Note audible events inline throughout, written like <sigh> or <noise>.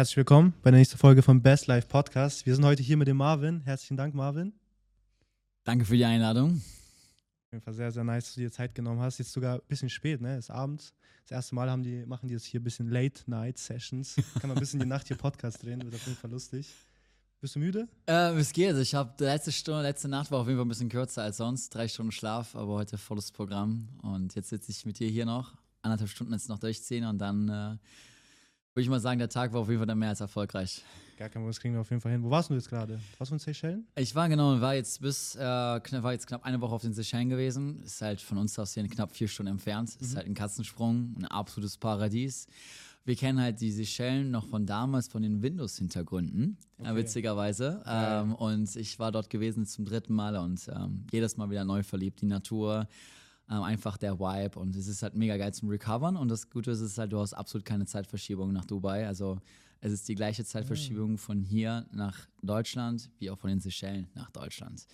herzlich willkommen bei der nächsten Folge vom Best Life Podcast. Wir sind heute hier mit dem Marvin. Herzlichen Dank, Marvin. Danke für die Einladung. Auf jeden Fall sehr, sehr nice, dass du dir Zeit genommen hast. Jetzt sogar ein bisschen spät, ne? Es ist abends. Das erste Mal haben die, machen die jetzt hier ein bisschen Late-Night-Sessions. Kann man ein bisschen die Nacht hier Podcast drehen, wird auf jeden Fall lustig. Bist du müde? Äh, es geht. Also ich habe letzte Stunde, letzte Nacht war auf jeden Fall ein bisschen kürzer als sonst. Drei Stunden Schlaf, aber heute volles Programm. Und jetzt sitze ich mit dir hier noch. Anderthalb Stunden jetzt noch durchziehen und dann äh, würde ich mal sagen, der Tag war auf jeden Fall dann mehr als erfolgreich. Gar kein Problem, das kriegen wir auf jeden Fall hin. Wo warst du jetzt gerade? Warst du in Seychellen? Ich war genau, war jetzt bis, äh, war jetzt knapp eine Woche auf den Seychellen gewesen. Ist halt von uns aus hier knapp vier Stunden entfernt. Ist halt ein Katzensprung, ein absolutes Paradies. Wir kennen halt die Seychellen noch von damals, von den Windows-Hintergründen, äh, Okay. witzigerweise. Geil. Ähm, und ich war dort gewesen zum dritten Mal und ähm, jedes Mal wieder neu verliebt. Die Natur, ähm, einfach der Vibe und es ist halt mega geil zum Recovern. Und das Gute ist, es ist halt, du hast absolut keine Zeitverschiebung nach Dubai. Also es ist die gleiche Zeitverschiebung von hier nach Deutschland, wie auch von den Seychellen nach Deutschland.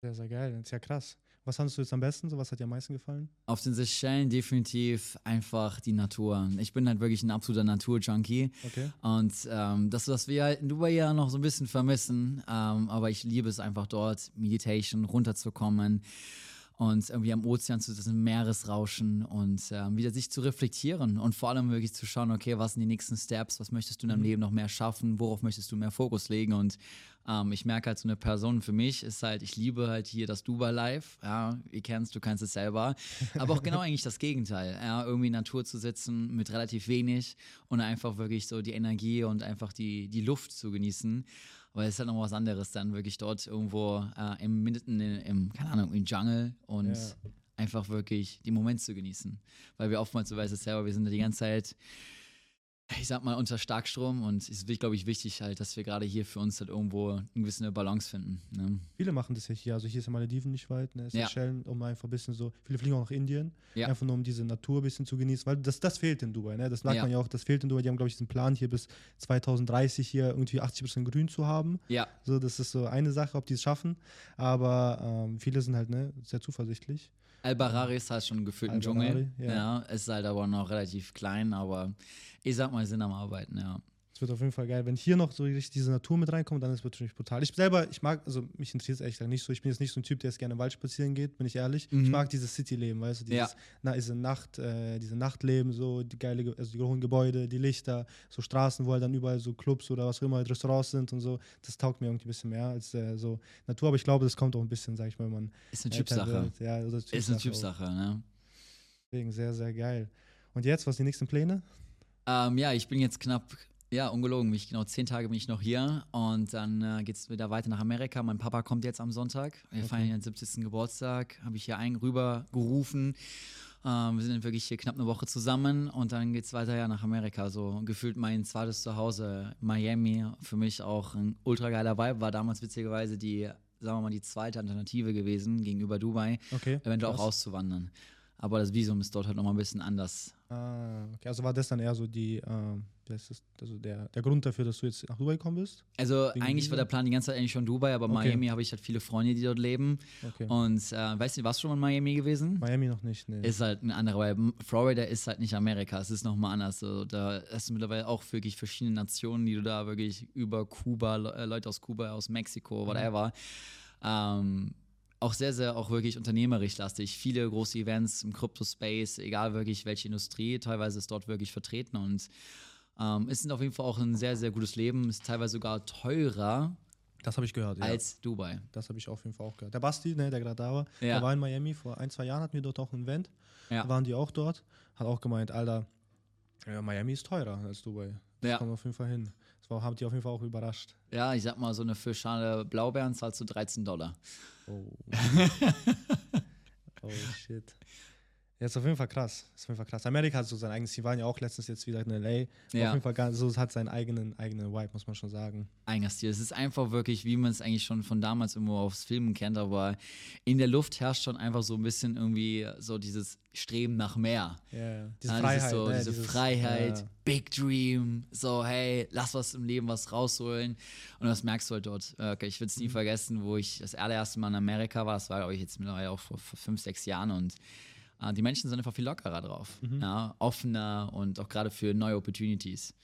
Sehr, sehr geil. Das ist ja krass. Was fandest du jetzt am besten? So, was hat dir am meisten gefallen? Auf den Seychellen definitiv einfach die Natur. Ich bin halt wirklich ein absoluter Naturjunkie. Okay. Und ähm, das, was wir halt in Dubai ja noch so ein bisschen vermissen, ähm, aber ich liebe es einfach dort, Meditation, runterzukommen und irgendwie am Ozean zu diesem Meeresrauschen und ähm, wieder sich zu reflektieren und vor allem wirklich zu schauen, okay, was sind die nächsten Steps, was möchtest du in deinem Leben noch mehr schaffen, worauf möchtest du mehr Fokus legen? Und ähm, ich merke halt so eine Person für mich ist halt, ich liebe halt hier das Dubai Life, ja, ihr kennst, du kannst es selber, aber auch genau <laughs> eigentlich das Gegenteil, ja, irgendwie in Natur zu sitzen mit relativ wenig und einfach wirklich so die Energie und einfach die, die Luft zu genießen. Aber es ist halt noch was anderes, dann wirklich dort irgendwo äh, im, mitten in, im, keine Ahnung, im Jungle und Ja. einfach wirklich die Momente zu genießen. Weil wir oftmals, du weißt es selber, wir sind da die ganze Zeit, ich sag mal, unter Starkstrom und es ist, glaube ich, wichtig halt, dass wir gerade hier für uns halt irgendwo eine gewisse Balance finden. Ne? Viele machen das ja hier. Also hier ist ja Malediven nicht weit, ne? Ja. Seychellen, um einfach ein bisschen so. Viele fliegen auch nach Indien, Ja. einfach nur um diese Natur ein bisschen zu genießen, weil das, das fehlt in Dubai, ne? Das merkt Ja. man ja auch, das fehlt in Dubai. Die haben, glaube ich, diesen Plan hier bis 2030 hier irgendwie 80% grün zu haben. Ja, So, das ist so eine Sache, ob die es schaffen. Aber ähm, viele sind halt ne, sehr zuversichtlich. Al-Barari ist halt schon gefühlt ein Dschungel. ja. Ja. ist halt aber noch relativ klein, aber ich sag mal, sind am Arbeiten, ja. Es wird auf jeden Fall geil. Wenn hier noch so richtig diese Natur mit reinkommt, dann ist es natürlich brutal. Ich selber, ich mag, also mich interessiert es ehrlich gesagt nicht so. Ich bin jetzt nicht so ein Typ, der jetzt gerne im Wald spazieren geht, bin ich ehrlich. Ich Mhm. mag dieses City-Leben, weißt du, dieses, Ja. na, diese Nacht, äh, diese Nachtleben, so die geile, Ge- also die hohen Gebäude, die Lichter, so Straßen, wo halt dann überall so Clubs oder was auch immer, halt Restaurants sind und so. Das taugt mir irgendwie ein bisschen mehr als äh, so Natur. Aber ich glaube, das kommt auch ein bisschen, sag ich mal, wenn man Ist eine Typsache. Ja, oder Ist eine Typsache. Typsache, ne? Deswegen sehr, sehr geil. Und jetzt, was sind die nächsten Pläne? Ähm, ja, ich bin jetzt knapp, ja, ungelogen, mich genau zehn Tage bin ich noch hier und dann äh, geht es wieder weiter nach Amerika. Mein Papa kommt jetzt am Sonntag. Wir Okay. feiern ihren 70. Geburtstag, habe ich hier ein rüber gerufen. Ähm, wir sind dann wirklich hier knapp eine Woche zusammen und dann geht es weiter ja nach Amerika. So gefühlt mein zweites Zuhause, Miami, für mich auch ein ultra geiler Vibe. War damals witzigerweise die, sagen wir mal, die zweite Alternative gewesen gegenüber Dubai, Okay. eventuell auch krass. auszuwandern. Aber das Visum ist dort halt nochmal ein bisschen anders. Ah, okay. Also war das dann eher so die, ähm, das, also der, der Grund dafür, dass du jetzt nach Dubai gekommen bist? Also eigentlich Visa? war der Plan die ganze Zeit eigentlich schon Dubai, aber Okay. Miami habe ich halt viele Freunde, die dort leben. Okay. Und äh, weißt du, warst du schon mal in Miami gewesen? Miami noch nicht, ne. Ist halt ein anderer, weil Florida ist halt nicht Amerika, es ist nochmal anders. So, da hast du mittlerweile auch wirklich verschiedene Nationen, die du da wirklich über Kuba, Le äh, Leute aus Kuba, aus Mexiko, whatever. Ähm, auch sehr, sehr auch wirklich unternehmerisch lastig. Viele große Events im Crypto-Space, egal wirklich welche Industrie, teilweise ist dort wirklich vertreten und ähm, es ist auf jeden Fall auch ein sehr, sehr gutes Leben, ist teilweise sogar teurer das habe ich gehört, ja. als Dubai. das habe ich auf jeden Fall auch gehört. Der Basti, ne, der gerade da war, Ja. der war in Miami. Vor ein, zwei Jahren hatten wir dort auch ein Event. Ja. Waren die auch dort. Hat auch gemeint, Alter, Miami ist teurer als Dubai. Das Ja. kommen wir auf jeden Fall hin. Das war, haben die auf jeden Fall auch überrascht. Ja, ich sag mal, so eine Fischschale Blaubeeren zahlst du 13 Dollar. Oh. <laughs> oh shit. Ja, ist auf jeden Fall krass. Ist auf jeden Fall krass. Amerika hat so sein eigenes. Die waren ja auch letztens jetzt wieder in LA. Ja. Auf jeden Fall ganz, so es hat seinen eigenen, eigenen Vibe, muss man schon sagen. Eigener Stil. Es ist einfach wirklich, wie man es eigentlich schon von damals irgendwo aufs Filmen kennt, aber in der Luft herrscht schon einfach so ein bisschen irgendwie so dieses Streben nach mehr. Ja, ja. Diese Ja, Freiheit. so, ne? diese Dieses- Freiheit, Ja. Big Dream, so hey, lass was im Leben was rausholen. Und das merkst du halt dort. Äh, Okay, ich will es Mhm. nie vergessen, wo ich das allererste Mal in Amerika war. Das war, glaube ich, jetzt mittlerweile auch vor, vor fünf, sechs Jahren. Und die Menschen sind einfach viel lockerer drauf. Mhm. Ja, offener und auch gerade für neue Opportunities.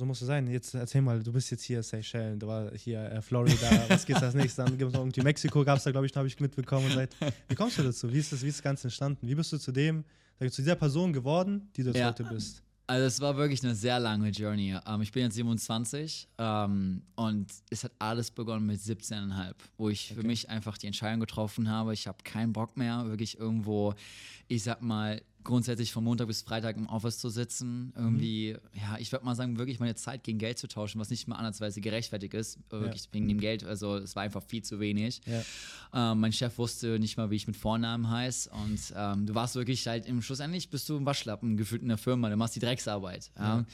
So muss es sein. Jetzt erzähl mal, du bist jetzt hier Seychellen, du warst hier äh, Florida, was geht's als nächstes? Dann gibt es noch irgendwie Mexiko, gab es da, glaube ich, habe ich mitbekommen. Seit, wie kommst du dazu? Wie ist, das, wie ist das Ganze entstanden? Wie bist du zu dem, zu dieser Person geworden, die du ja. heute bist? Also es war wirklich eine sehr lange Journey. Ähm, ich bin jetzt 27 ähm, und es hat alles begonnen mit 17,5, wo ich okay. für mich einfach die Entscheidung getroffen habe, ich habe keinen Bock mehr, wirklich irgendwo, ich sag mal, grundsätzlich von Montag bis Freitag im Office zu sitzen, irgendwie, mhm. ja, ich würde mal sagen, wirklich meine Zeit gegen Geld zu tauschen, was nicht mal andersweise gerechtfertigt ist, wirklich ja. wegen dem Geld, also es war einfach viel zu wenig. Ja. Ähm, mein Chef wusste nicht mal, wie ich mit Vornamen heiße und ähm, du warst wirklich halt im Schlussendlich bist du ein Waschlappen gefühlt in der Firma, du machst die Drecksarbeit. Ja.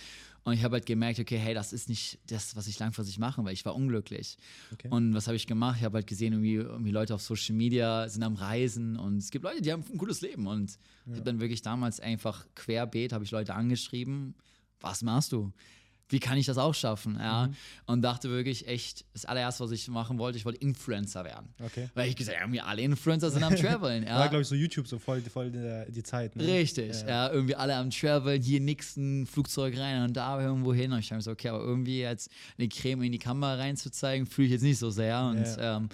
Und ich habe halt gemerkt, okay, hey, das ist nicht das, was ich langfristig mache, weil ich war unglücklich. Okay. Und was habe ich gemacht? Ich habe halt gesehen, irgendwie, irgendwie, Leute auf Social Media sind am Reisen und es gibt Leute, die haben ein gutes Leben. Und ja. ich habe dann wirklich damals einfach querbeet, habe ich Leute angeschrieben, was machst du? Wie kann ich das auch schaffen? Ja? Mhm. Und dachte wirklich echt, das allererste, was ich machen wollte, ich wollte Influencer werden. Okay. Weil ich gesagt habe, ja, alle Influencer sind am <laughs> Traveln. ja. War, glaube ich, so YouTube so voll, voll die, die Zeit. Ne? Richtig, ja. ja. irgendwie alle am Traveln, hier nix ein Flugzeug rein und da irgendwo hin. Und ich habe mir so, okay, aber irgendwie jetzt eine Creme in die Kamera reinzuzeigen, fühle ich jetzt nicht so sehr. Und ähm,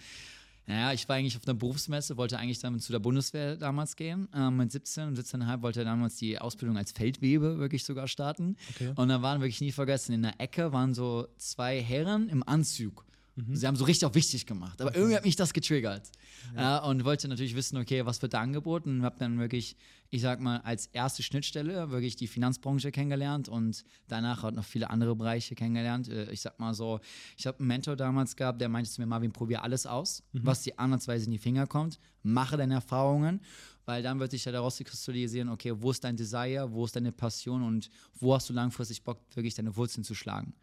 naja, ich war eigentlich auf einer Berufsmesse, wollte eigentlich dann zu der Bundeswehr damals gehen. Ähm, mit 17 und 17,5 wollte damals die Ausbildung als Feldwebe wirklich sogar starten. Okay. Und da waren wirklich nie vergessen, in der Ecke waren so zwei Herren im Anzug. Mhm. Sie haben so richtig auch wichtig gemacht. Aber okay. irgendwie hat mich das getriggert. Ja. Äh, und wollte natürlich wissen, okay, was wird da angeboten? Und habe dann wirklich, ich sag mal, als erste Schnittstelle wirklich die Finanzbranche kennengelernt und danach hat noch viele andere Bereiche kennengelernt. Äh, ich sag mal so, ich habe einen Mentor damals gehabt, der meinte zu mir, Marvin, probier alles aus, mhm. was dir ansatzweise in die Finger kommt. Mache deine Erfahrungen weil dann wird sich ja daraus kristallisieren, okay, wo ist dein Desire, wo ist deine Passion und wo hast du langfristig Bock, wirklich deine Wurzeln zu schlagen.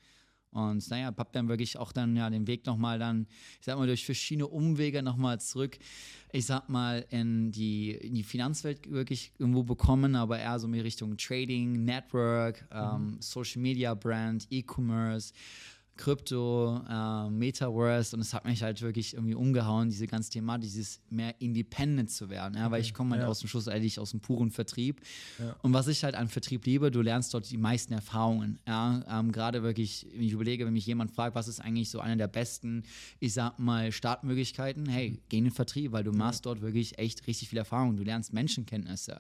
Und naja, hab dann wirklich auch dann ja den Weg nochmal dann, ich sag mal, durch verschiedene Umwege nochmal zurück, ich sag mal, in die, in die Finanzwelt wirklich irgendwo bekommen, aber eher so in Richtung Trading, Network, mhm. ähm, Social Media Brand, E-Commerce, Krypto, äh, Metaverse und es hat mich halt wirklich irgendwie umgehauen, diese ganze Thema, dieses mehr independent zu werden, ja, okay. weil ich komme halt ja. aus dem Schluss eigentlich aus dem puren Vertrieb ja. und was ich halt an Vertrieb liebe, du lernst dort die meisten Erfahrungen, ja, ähm, gerade wirklich, ich überlege, wenn mich jemand fragt, was ist eigentlich so einer der besten, ich sag mal, Startmöglichkeiten, hey, mhm. geh in den Vertrieb, weil du machst dort wirklich echt richtig viel Erfahrung, du lernst Menschenkenntnisse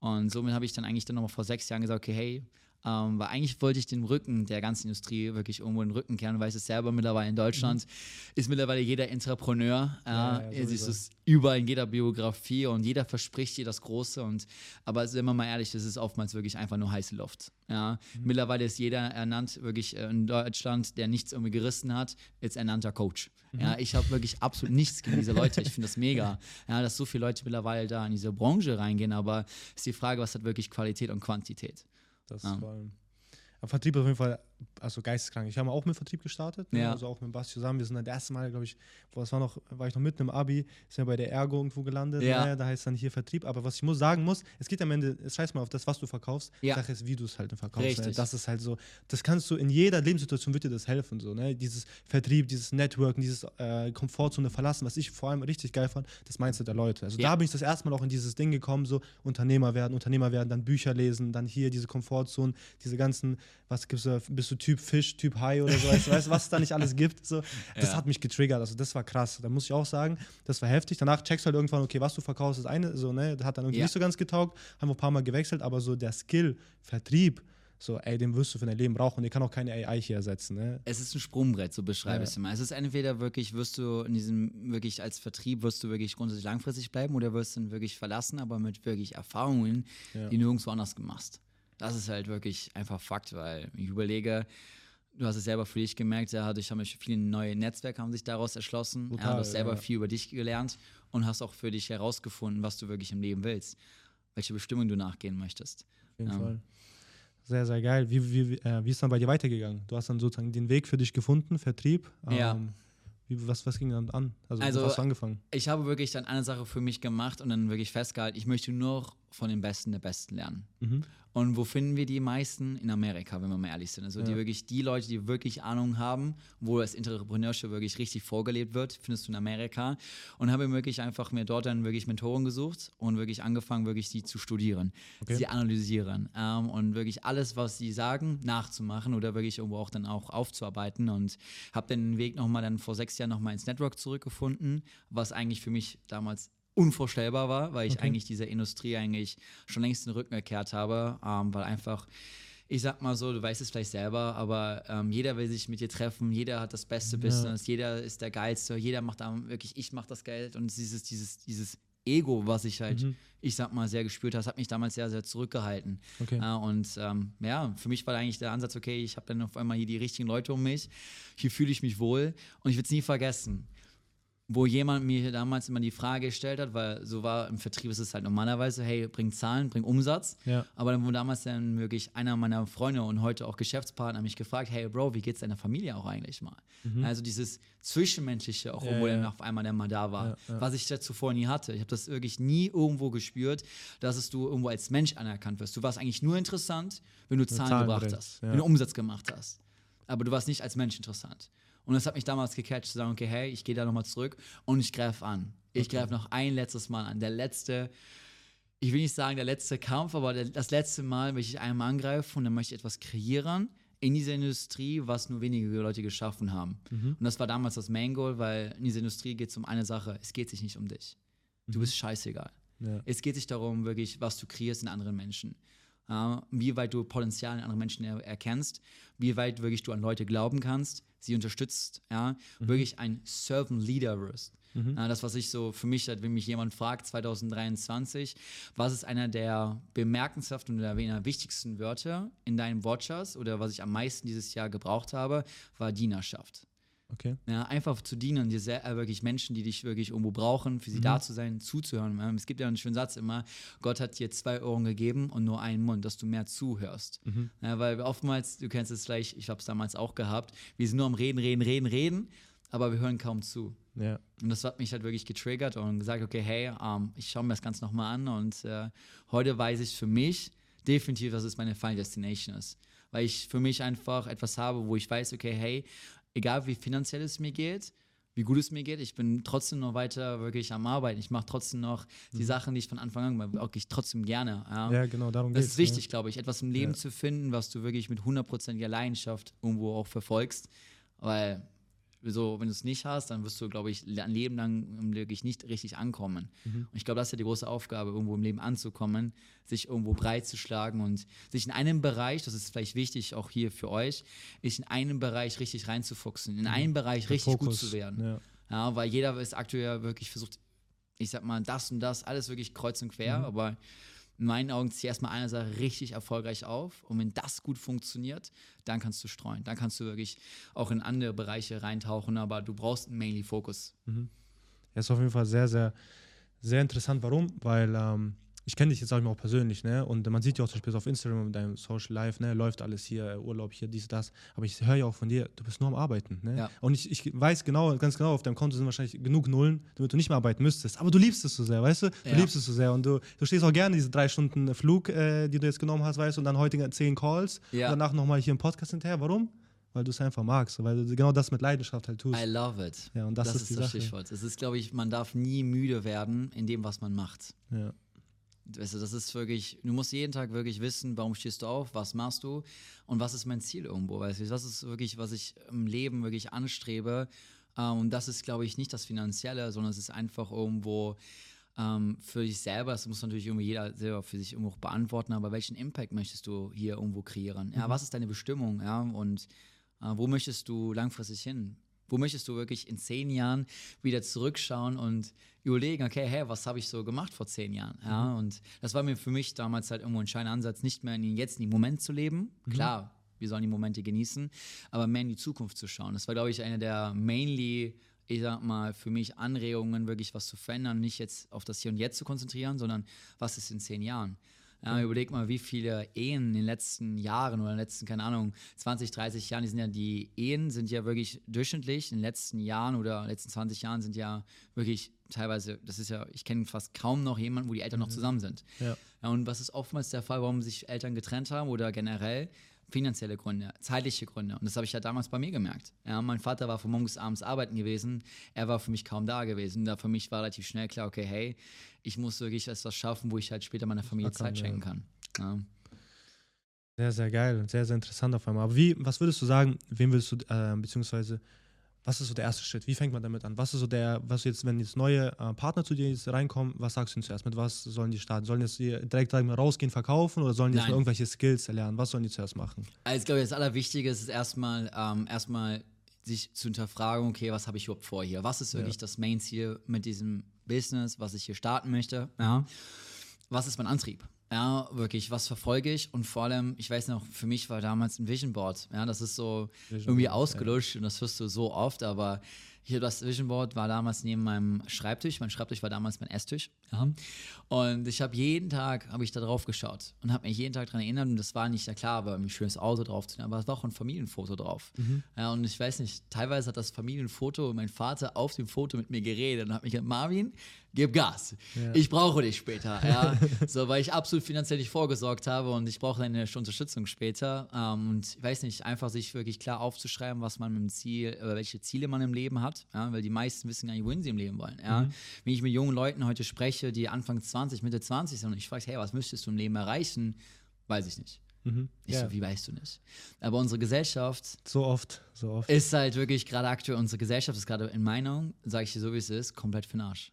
und somit habe ich dann eigentlich dann nochmal vor sechs Jahren gesagt, okay, hey, ähm, weil eigentlich wollte ich den Rücken der ganzen Industrie wirklich irgendwo in den Rücken kehren. Du weißt es selber mittlerweile in Deutschland mhm. ist mittlerweile jeder Entrepreneur. Äh, ja, ja, es ist überall in jeder Biografie und jeder verspricht dir das Große. Und, aber sind wir mal ehrlich, das ist oftmals wirklich einfach nur heiße Luft. Ja? Mhm. Mittlerweile ist jeder ernannt, wirklich äh, in Deutschland, der nichts irgendwie gerissen hat, jetzt ernannter Coach. Mhm. Ja, ich habe wirklich absolut nichts gegen diese Leute. Ich finde das mega, <laughs> ja, dass so viele Leute mittlerweile da in diese Branche reingehen. Aber ist die Frage, was hat wirklich Qualität und Quantität? Das ja. vor allem. Vertrieb ist auf jeden Fall also geisteskrank. Ich habe auch mit Vertrieb gestartet, ne? ja. also auch mit Basti zusammen. Wir sind das erste Mal, glaube ich, wo das war noch, war ich noch mitten im Abi, sind wir bei der Ergo irgendwo gelandet. Ja. Ne? Da heißt dann hier Vertrieb. Aber was ich muss sagen muss, es geht am Ende, scheiß mal auf das, was du verkaufst. Ja. Sache ist, wie du es halt verkaufst. Ne? Das ist halt so, das kannst du in jeder Lebenssituation wird dir das helfen. So, ne? Dieses Vertrieb, dieses Networken, dieses äh, Komfortzone verlassen, was ich vor allem richtig geil fand, das meinst du der Leute. Also ja. da bin ich das erste Mal auch in dieses Ding gekommen, so Unternehmer werden, Unternehmer werden, dann Bücher lesen, dann hier diese Komfortzone, diese ganzen, was gibt's da, bist du Typ Fisch, Typ High oder so, weißt du, was es da nicht alles gibt. So. Das ja. hat mich getriggert, also das war krass. Da muss ich auch sagen, das war heftig. Danach checkst du halt irgendwann, okay, was du verkaufst, ist eine, so, ne, hat dann irgendwie ja. nicht so ganz getaugt, haben wir ein paar Mal gewechselt, aber so der Skill, Vertrieb, so, ey, den wirst du für dein Leben brauchen. Den kann auch keine AI hier ersetzen. Ne? Es ist ein Sprungbrett, so beschreibe ich es immer. Es ist entweder wirklich, wirst du in diesem, wirklich als Vertrieb, wirst du wirklich grundsätzlich langfristig bleiben oder wirst du ihn wirklich verlassen, aber mit wirklich Erfahrungen, ja. die nirgendwo anders gemacht. Das ist halt wirklich einfach Fakt, weil ich überlege, du hast es selber für dich gemerkt, ja, dadurch haben viele neue Netzwerke haben sich daraus erschlossen. Total, ja, du hast selber ja. viel über dich gelernt und hast auch für dich herausgefunden, was du wirklich im Leben willst, welche Bestimmung du nachgehen möchtest. Auf jeden ja. Fall. Sehr, sehr geil. Wie, wie, äh, wie ist dann bei dir weitergegangen? Du hast dann sozusagen den Weg für dich gefunden, Vertrieb. Ja. Ähm, wie, was, was ging dann an? Also, also hast du angefangen? Ich habe wirklich dann eine Sache für mich gemacht und dann wirklich festgehalten, ich möchte nur von den Besten der Besten lernen. Mhm. Und wo finden wir die meisten? In Amerika, wenn wir mal ehrlich sind. Also die Ja. wirklich, die Leute, die wirklich Ahnung haben, wo das Entrepreneurship wirklich richtig vorgelebt wird, findest du in Amerika. Und habe wirklich einfach mir dort dann wirklich Mentoren gesucht und wirklich angefangen, wirklich die zu studieren, Okay. sie analysieren ähm, und wirklich alles, was sie sagen, nachzumachen oder wirklich irgendwo auch dann auch aufzuarbeiten. Und habe dann den Weg nochmal dann vor sechs Jahren nochmal ins Network zurückgefunden, was eigentlich für mich damals unvorstellbar war, weil ich Okay. eigentlich dieser Industrie eigentlich schon längst den Rücken gekehrt habe, ähm, weil einfach, ich sag mal so, du weißt es vielleicht selber, aber ähm, jeder will sich mit dir treffen, jeder hat das beste Ja. Business, jeder ist der Geilste, jeder macht da wirklich, ich mach das Geld und dieses, dieses, dieses Ego, was ich halt, Mhm. ich sag mal, sehr gespürt habe, hat mich damals sehr, sehr zurückgehalten. Okay. Ja, und ähm, ja, für mich war eigentlich der Ansatz, okay, ich habe dann auf einmal hier die richtigen Leute um mich, hier fühle ich mich wohl und ich werde es nie vergessen, wo jemand mir damals immer die Frage gestellt hat, weil so war im Vertrieb ist es halt normalerweise, hey, bring Zahlen, bring Umsatz. Ja. Aber dann wurde damals dann wirklich einer meiner Freunde und heute auch Geschäftspartner mich gefragt, hey Bro, wie geht's deiner Familie auch eigentlich mal? Also dieses Zwischenmenschliche auch, Mhm. Ja, obwohl ja. dann auf einmal dann mal da war, Ja, was ich da zuvor nie hatte. Ich habe das wirklich nie irgendwo gespürt, dass es du irgendwo als Mensch anerkannt wirst. Du warst eigentlich nur interessant, wenn du Zahlen, Zahlen gebracht bringst, hast, wenn du Umsatz gemacht hast. Aber du warst nicht als Mensch interessant. Und das hat mich damals gecatcht, zu sagen, okay, hey, ich gehe da nochmal zurück und ich greife an. Ich greife noch ein letztes Mal an. Der letzte, ich will nicht sagen der letzte Kampf, aber der, das letzte Mal möchte ich einmal angreifen und dann möchte ich etwas kreieren in dieser Industrie, was nur wenige Leute geschaffen haben. Und das war damals das Main Goal, weil in dieser Industrie geht es um eine Sache, es geht sich nicht um dich. Du bist scheißegal. Ja. Es geht sich darum, wirklich, was du kreierst in anderen Menschen. Ja, wie weit du Potenzial in anderen Menschen er erkennst, wie weit wirklich du an Leute glauben kannst, sie unterstützt, ja, wirklich ein Servant Leader wirst. Ja, das, was ich so für mich, wenn mich jemand fragt, 2023, was ist einer der bemerkenswerten oder einer der wichtigsten Wörter in deinem Wortschatz oder was ich am meisten dieses Jahr gebraucht habe, war Dienerschaft. Okay. Ja, einfach zu dienen, dir äh, wirklich Menschen, die dich wirklich irgendwo brauchen, für sie da zu sein, zuzuhören. Es gibt ja einen schönen Satz immer, Gott hat dir zwei Ohren gegeben und nur einen Mund, dass du mehr zuhörst. Ja, weil oftmals, du kennst es gleich, ich habe es damals auch gehabt, wir sind nur am Reden, Reden, Reden, Reden, aber wir hören kaum zu. Ja. Und das hat mich halt wirklich getriggert und gesagt, okay, hey, ähm, ich schaue mir das Ganze nochmal an und äh, heute weiß ich für mich definitiv, dass es meine Final Destination ist. Weil ich für mich einfach etwas habe, wo ich weiß, okay, hey, egal wie finanziell es mir geht, wie gut es mir geht, ich bin trotzdem noch weiter wirklich am Arbeiten. Ich mache trotzdem noch die Sachen, die ich von Anfang an wirklich trotzdem gerne. Ja. ja, genau, darum Das geht's. ist wichtig, glaube ich, etwas im Leben Ja. zu finden, was du wirklich mit hundertprozentiger Leidenschaft irgendwo auch verfolgst. Weil, so, wenn du es nicht hast, dann wirst du, glaube ich, ein Leben lang wirklich nicht richtig ankommen. Mhm. Und ich glaube, das ist ja die große Aufgabe, irgendwo im Leben anzukommen, sich irgendwo breit zu schlagen und sich in einem Bereich, das ist vielleicht wichtig auch hier für euch, sich in einem Bereich richtig reinzufuchsen, in einem Bereich Der richtig gut Mhm. Fokus, zu werden. Ja. Ja, weil jeder ist aktuell wirklich versucht, ich sag mal, das und das, alles wirklich kreuz und quer, Mhm. aber in meinen Augen zieh erstmal eine Sache richtig erfolgreich auf und wenn das gut funktioniert, dann kannst du streuen. Dann kannst du wirklich auch in andere Bereiche reintauchen, aber du brauchst einen Mainly Fokus. Ja, ist auf jeden Fall sehr, sehr, sehr interessant. Warum? Weil ähm, ich kenne dich jetzt, sag ich mal, auch persönlich, ne? Und man sieht ja auch zum Beispiel auf Instagram mit deinem Social Life, ne? Läuft alles hier, Urlaub hier, dies, das. Aber ich höre ja auch von dir, du bist nur am Arbeiten, ne? Ja. Und ich, ich weiß genau, ganz genau, auf deinem Konto sind wahrscheinlich genug Nullen, damit du nicht mehr arbeiten müsstest. Aber du liebst es so sehr, weißt du? Du Ja. liebst es so sehr. Und du, du stehst auch gerne diese drei Stunden Flug, äh, die du jetzt genommen hast, weißt du? Und dann heute zehn Calls. Ja. Und danach nochmal hier im Podcast hinterher. Warum? Weil du es einfach magst, weil du genau das mit Leidenschaft halt tust. I love it. Ja, und das ist die das Sache. Stichwort. Es ist, glaube ich, man darf nie müde werden in dem, was man macht. Ja. Weißt du, das ist wirklich, du musst jeden Tag wirklich wissen, warum stehst du auf, was machst du und was ist mein Ziel irgendwo. Weißt du, das ist wirklich, was ich im Leben wirklich anstrebe. Ähm, und das ist, glaube ich, nicht das Finanzielle, sondern es ist einfach irgendwo ähm, für dich selber, das muss natürlich irgendwie jeder selber für sich irgendwo beantworten, aber welchen Impact möchtest du hier irgendwo kreieren? Ja, was ist deine Bestimmung? Ja, und äh, wo möchtest du langfristig hin? Wo möchtest du wirklich in zehn Jahren wieder zurückschauen und überlegen, okay, hey, was habe ich so gemacht vor zehn Jahren? Ja, und das war mir für mich damals halt irgendwo ein scheiner Ansatz, nicht mehr in den jetzt in den Moment zu leben. Klar, wir sollen die Momente genießen, aber mehr in die Zukunft zu schauen. Das war, glaube ich, eine der mainly, ich sag mal, für mich Anregungen, wirklich was zu verändern, nicht jetzt auf das Hier und Jetzt zu konzentrieren, sondern was ist in zehn Jahren? Ja, überleg mal, wie viele Ehen in den letzten Jahren oder in den letzten, keine Ahnung, 20, 30 Jahren, die sind ja, die Ehen sind ja wirklich durchschnittlich in den letzten Jahren oder letzten 20 Jahren sind ja wirklich teilweise, das ist ja, ich kenne fast kaum noch jemanden, wo die Eltern noch zusammen sind. Ja. Ja, und was ist oftmals der Fall, warum sich Eltern getrennt haben oder generell? Finanzielle Gründe, zeitliche Gründe. Und das habe ich ja damals bei mir gemerkt. Ja, mein Vater war von morgens abends arbeiten gewesen. Er war für mich kaum da gewesen. Da für mich war relativ schnell klar, okay, hey, ich muss wirklich etwas schaffen, wo ich halt später meiner Familie Ackern, Zeit schenken kann. Ja. Sehr, sehr geil und sehr, sehr interessant auf einmal. Aber wie, was würdest du sagen, wem würdest du, äh, beziehungsweise, was ist so der erste Schritt? Wie fängt man damit an? Was ist so der, was jetzt, wenn jetzt neue äh, Partner zu dir jetzt reinkommen, was sagst du ihnen zuerst? Mit was sollen die starten? Sollen jetzt die direkt rausgehen, verkaufen oder sollen die jetzt irgendwelche Skills erlernen? Was sollen die zuerst machen? Also ich glaube, das Allerwichtige ist erstmal, ähm, erstmal sich zu hinterfragen, okay, was habe ich überhaupt vor hier? Was ist wirklich das Main-Ziel mit diesem Business, was ich hier starten möchte? Ja. Was ist mein Antrieb? Ja, wirklich, was verfolge ich? Und vor allem, ich weiß noch, für mich war damals ein Vision Board. Ja, das ist so Vision irgendwie Board, ausgelutscht und das hörst du so oft, aber hier das Vision Board war damals neben meinem Schreibtisch. Mein Schreibtisch war damals mein Esstisch. Ja. Und ich habe jeden Tag habe ich da drauf geschaut und habe mich jeden Tag daran erinnert. Und das war nicht ja klar, aber ein schönes Auto drauf zu nehmen, aber es war auch ein Familienfoto drauf. Ja, und ich weiß nicht, teilweise hat das Familienfoto mein Vater auf dem Foto mit mir geredet und hat mich gesagt, Marvin, gib Gas. Ich brauche dich später. Ja. <laughs> so, weil ich absolut finanziell nicht vorgesorgt habe und ich brauche deine Unterstützung später. Ähm, und ich weiß nicht, einfach sich wirklich klar aufzuschreiben, was man mit dem Ziel, äh, welche Ziele man im Leben hat. Ja, weil die meisten wissen gar nicht, wohin sie im Leben wollen. Ja. Wenn ich mit jungen Leuten heute spreche, die Anfang 20, Mitte 20 sind und ich frage, hey, was möchtest du im Leben erreichen? Weiß ich nicht. Mhm. Ich Ja. so, wie weißt du nicht? Aber unsere Gesellschaft So oft, so oft. ist halt wirklich gerade aktuell, unsere Gesellschaft ist gerade in Meinung, sage ich dir so, wie es ist, komplett für den Arsch.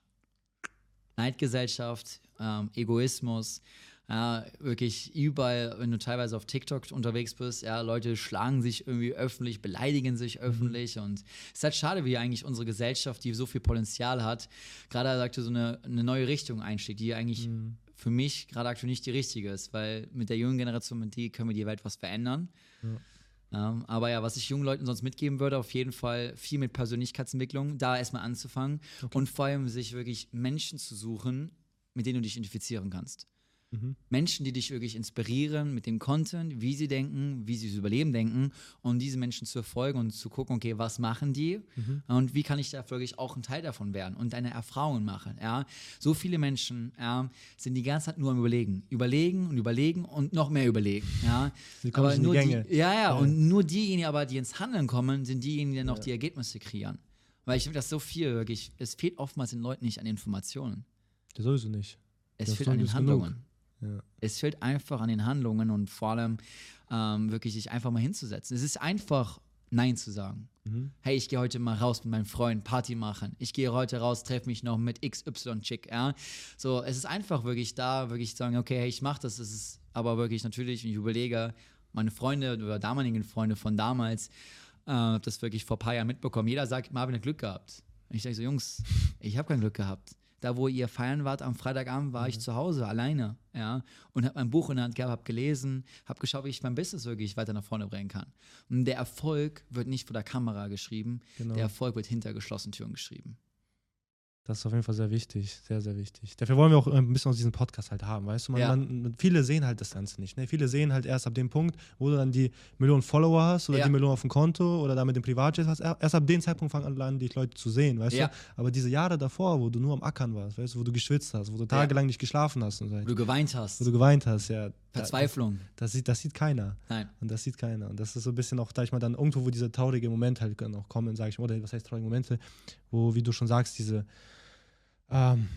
Neidgesellschaft, ähm, Egoismus, ja, wirklich überall, wenn du teilweise auf TikTok unterwegs bist, ja, Leute schlagen sich irgendwie öffentlich, beleidigen sich öffentlich und es ist halt schade, wie eigentlich unsere Gesellschaft, die so viel Potenzial hat, gerade sagte so eine, eine neue Richtung einschlägt, die eigentlich für mich gerade aktuell nicht die richtige ist, weil mit der jungen Generation, mit die können wir die Welt was verändern. Ähm, aber ja, was ich jungen Leuten sonst mitgeben würde, auf jeden Fall viel mit Persönlichkeitsentwicklung, da erstmal anzufangen und vor allem sich wirklich Menschen zu suchen, mit denen du dich identifizieren kannst. Menschen, die dich wirklich inspirieren mit dem Content, wie sie denken, wie sie das Überleben denken und diese Menschen zu verfolgen und zu gucken, okay, was machen die und wie kann ich da wirklich auch ein Teil davon werden und deine Erfahrungen machen. Ja? So viele Menschen ja, sind die ganze Zeit nur am Überlegen. Überlegen und überlegen und noch mehr überlegen. Ja? Sie kommen nicht in die nur Gänge. Die, ja, ja, und nur diejenigen aber, die ins Handeln kommen, sind diejenigen, die noch die Ergebnisse kreieren. Weil ich finde das so viel, wirklich, es fehlt oftmals den Leuten nicht an Informationen. Das sowieso nicht. Es Das fehlt an den ist genug. Ja. Es fehlt einfach an den Handlungen und vor allem ähm, wirklich sich einfach mal hinzusetzen. Es ist einfach, Nein zu sagen. Hey, ich gehe heute mal raus mit meinem Freund, Party machen. Ich gehe heute raus, treffe mich noch mit XY-Chick. Ja? So, es ist einfach wirklich da, wirklich zu sagen, okay, hey, ich mache das. Es ist aber wirklich natürlich, wenn ich überlege, meine Freunde oder damaligen Freunde von damals, äh, habe das wirklich vor ein paar Jahren mitbekommen. Jeder sagt, Marvin hat Glück gehabt. Und ich denke so, Jungs, ich habe kein Glück gehabt. Da, wo ihr feiern wart am Freitagabend, war ich zu Hause alleine, ja, und habe mein Buch in der Hand gehabt, habe gelesen, habe geschaut, wie ich mein Business wirklich weiter nach vorne bringen kann. Und der Erfolg wird nicht vor der Kamera geschrieben, Genau. der Erfolg wird hinter geschlossenen Türen geschrieben. Das ist auf jeden Fall sehr wichtig, sehr, sehr wichtig. Dafür wollen wir auch ein bisschen aus diesem Podcast halt haben, weißt du? Man, Ja. man, viele sehen halt das Ganze nicht. Ne? Viele sehen halt erst ab dem Punkt, wo du dann die Millionen Follower hast oder Ja. die Millionen auf dem Konto oder damit den Privatjet hast. Er- Erst ab dem Zeitpunkt fangen an, die Leute zu sehen, weißt Ja. du? Aber diese Jahre davor, wo du nur am Ackern warst, weißt du, wo du geschwitzt hast, wo du tagelang nicht geschlafen hast und so, Wo du geweint hast, wo du geweint hast, ja. da- Verzweiflung. Das sieht, das sieht keiner. Nein. Und das sieht keiner. Und das ist so ein bisschen auch, sag ich mal, dann irgendwo, wo diese traurigen Momente halt noch kommen, sage ich mal, oder was heißt traurige Momente, wo, wie du schon sagst, diese, ähm,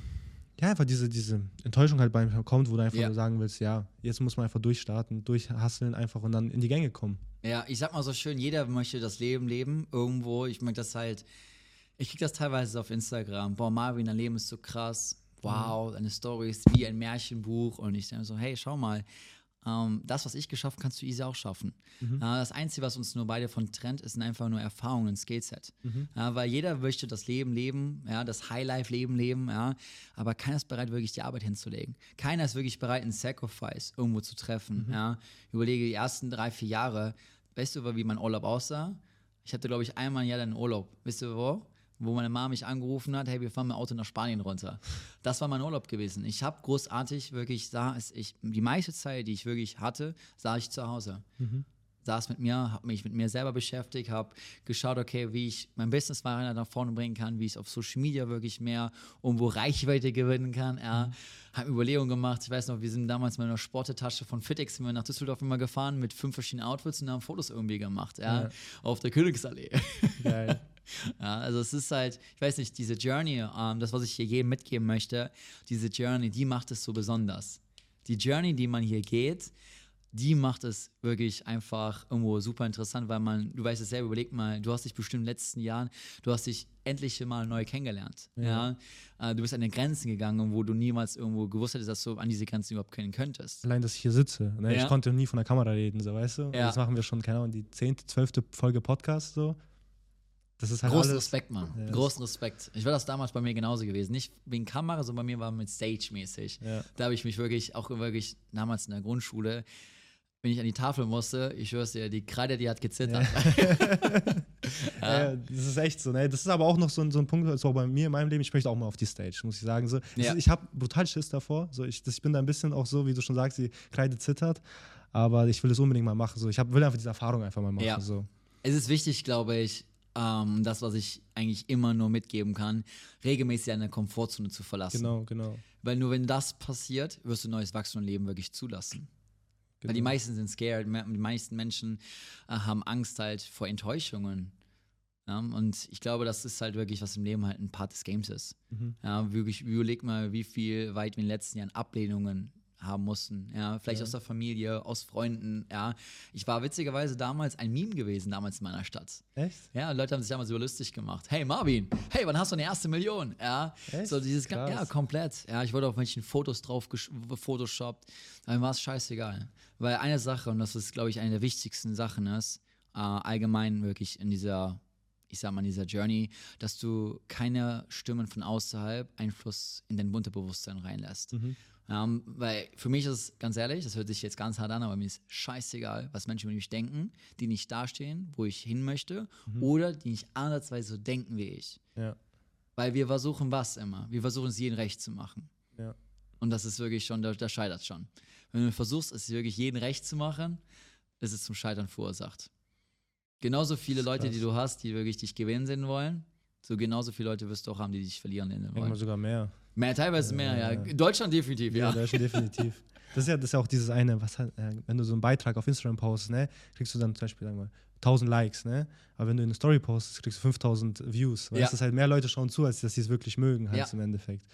ja, einfach diese, diese Enttäuschung halt bei mir kommt, wo du einfach Ja. sagen willst, ja, jetzt muss man einfach durchstarten, durchhasseln einfach und dann in die Gänge kommen. Ja, ich sag mal so schön, jeder möchte das Leben leben irgendwo. Ich merke das halt, ich krieg das teilweise auf Instagram. Boah, Marvin, dein Leben ist so krass. Wow, deine Story ist wie ein Märchenbuch. Und ich denke so, hey, schau mal, ähm, das, was ich geschafft habe, kannst du easy auch schaffen. Ja, das Einzige, was uns nur beide von trennt, ist einfach nur Erfahrung und Skillset. Ja, weil jeder möchte das Leben leben, ja, das Highlife-Leben leben, ja, aber keiner ist bereit, wirklich die Arbeit hinzulegen. Keiner ist wirklich bereit, einen Sacrifice irgendwo zu treffen. Ja. Ich überlege, die ersten drei, vier Jahre, weißt du, wie mein Urlaub aussah? Ich hatte, glaube ich, einmal ein Jahr einen Urlaub. Wisst ihr wo? Wo meine Mama mich angerufen hat, hey, wir fahren mit dem Auto nach Spanien runter. Das war mein Urlaub gewesen. Ich habe großartig wirklich, es, ich, die meiste Zeit, die ich wirklich hatte, sah ich zu Hause. saß mit mir, habe mich mit mir selber beschäftigt, habe geschaut, okay, wie ich mein Business weiter nach vorne bringen kann, wie ich auf Social Media wirklich mehr irgendwo Reichweite gewinnen kann. Ja. Mhm. Habe Überlegungen gemacht. Ich weiß noch, wir sind damals mit einer Sportetasche von Fitix sind wir nach Düsseldorf immer gefahren mit fünf verschiedenen Outfits und haben Fotos irgendwie gemacht, ja, ja. auf der Königsallee. Geil. <laughs> <laughs> Ja, also es ist halt, ich weiß nicht, diese Journey, ähm, das, was ich hier jedem mitgeben möchte, diese Journey, die macht es so besonders. Die Journey, die man hier geht, die macht es wirklich einfach irgendwo super interessant, weil man, du weißt es selber, überleg mal, du hast dich bestimmt in den letzten Jahren, du hast dich endlich mal neu kennengelernt. Ja. ja? Äh, du bist an den Grenzen gegangen, wo du niemals irgendwo gewusst hättest, dass du an diese Grenzen überhaupt kennen könntest. Allein, dass ich hier sitze. Ne? Ja. Ich konnte nie von der Kamera reden, so weißt du? Ja. Das machen wir schon, keine Ahnung, die zehnte, zwölfte Folge Podcast so. Das ist halt Großen alles. Respekt, Mann. Ja, Großen Respekt. Ich war das damals bei mir genauso gewesen. Nicht wegen Kamera, sondern bei mir war mit Stage-mäßig. Ja. Da habe ich mich wirklich, auch wirklich damals in der Grundschule, wenn ich an die Tafel musste, ich schwör's dir, die Kreide, die hat gezittert. Ja. <laughs> ja. das ist echt so. Ne? Das ist aber auch noch so ein, so ein Punkt, so bei mir in meinem Leben, ich möchte auch mal auf die Stage, muss ich sagen. So, ja. ich habe brutal Schiss davor. So, ich, das, ich bin da ein bisschen auch so, wie du schon sagst, die Kreide zittert. Aber ich will es unbedingt mal machen. So. Ich hab, will einfach diese Erfahrung einfach mal machen. Ja. So. Es ist wichtig, glaube ich, ähm, das, was ich eigentlich immer nur mitgeben kann, regelmäßig eine Komfortzone zu verlassen. Genau, genau. Weil nur wenn das passiert, wirst du neues Wachstum im Leben wirklich zulassen. Genau. Weil die genau. meisten sind scared, die meisten Menschen äh, haben Angst halt vor Enttäuschungen. Ja, und ich glaube, das ist halt wirklich, was im Leben halt ein Part des Games ist. Mhm. Ja, wirklich, überleg mal, wie viel weit wir in den letzten Jahren Ablehnungen haben mussten. Ja, vielleicht ja. aus der Familie, aus Freunden. Ja, ich war witzigerweise damals ein Meme gewesen, damals in meiner Stadt. Echt? Ja, Leute haben sich damals so lustig gemacht. Hey Marvin, hey, wann hast du eine erste Million? Ja, Echt? so dieses, Krass. ja, komplett. Ja, ich wurde auf manchen Fotos drauf gefotoshoppt. Dann war es scheißegal. Weil eine Sache, und das ist, glaube ich, eine der wichtigsten Sachen ist, äh, allgemein wirklich in dieser ich sag mal, in dieser Journey, dass du keine Stimmen von außerhalb Einfluss in dein Unterbewusstsein reinlässt. Mhm. Um, weil für mich ist es ganz ehrlich, das hört sich jetzt ganz hart an, aber mir ist scheißegal, was Menschen über mich denken, die nicht dastehen, wo ich hin möchte, mhm. oder die nicht andersweise so denken wie ich. Ja. Weil wir versuchen was immer? Wir versuchen es jedem recht zu machen. Ja. Und das ist wirklich schon, da, da scheitert es schon. Wenn du versuchst, es wirklich jedem recht zu machen, ist es zum Scheitern verursacht. Genauso viele Leute, die du hast, die wirklich dich gewinnen sehen wollen, so genauso viele Leute wirst du auch haben, die dich verlieren wollen. Irgendwann sogar mehr. Mehr, teilweise mehr, ja. ja. Deutschland definitiv, ja. Ja, Deutschland definitiv. <laughs> Das ist ja, das ist ja auch dieses eine, was halt, wenn du so einen Beitrag auf Instagram postest, ne, kriegst du dann zum Beispiel, sagen wir, 1000 Likes, ne? Aber wenn du eine Story postest, kriegst du 5000 Views. Weil ja. es halt mehr Leute schauen zu, als dass sie es wirklich mögen, halt ja. im Endeffekt.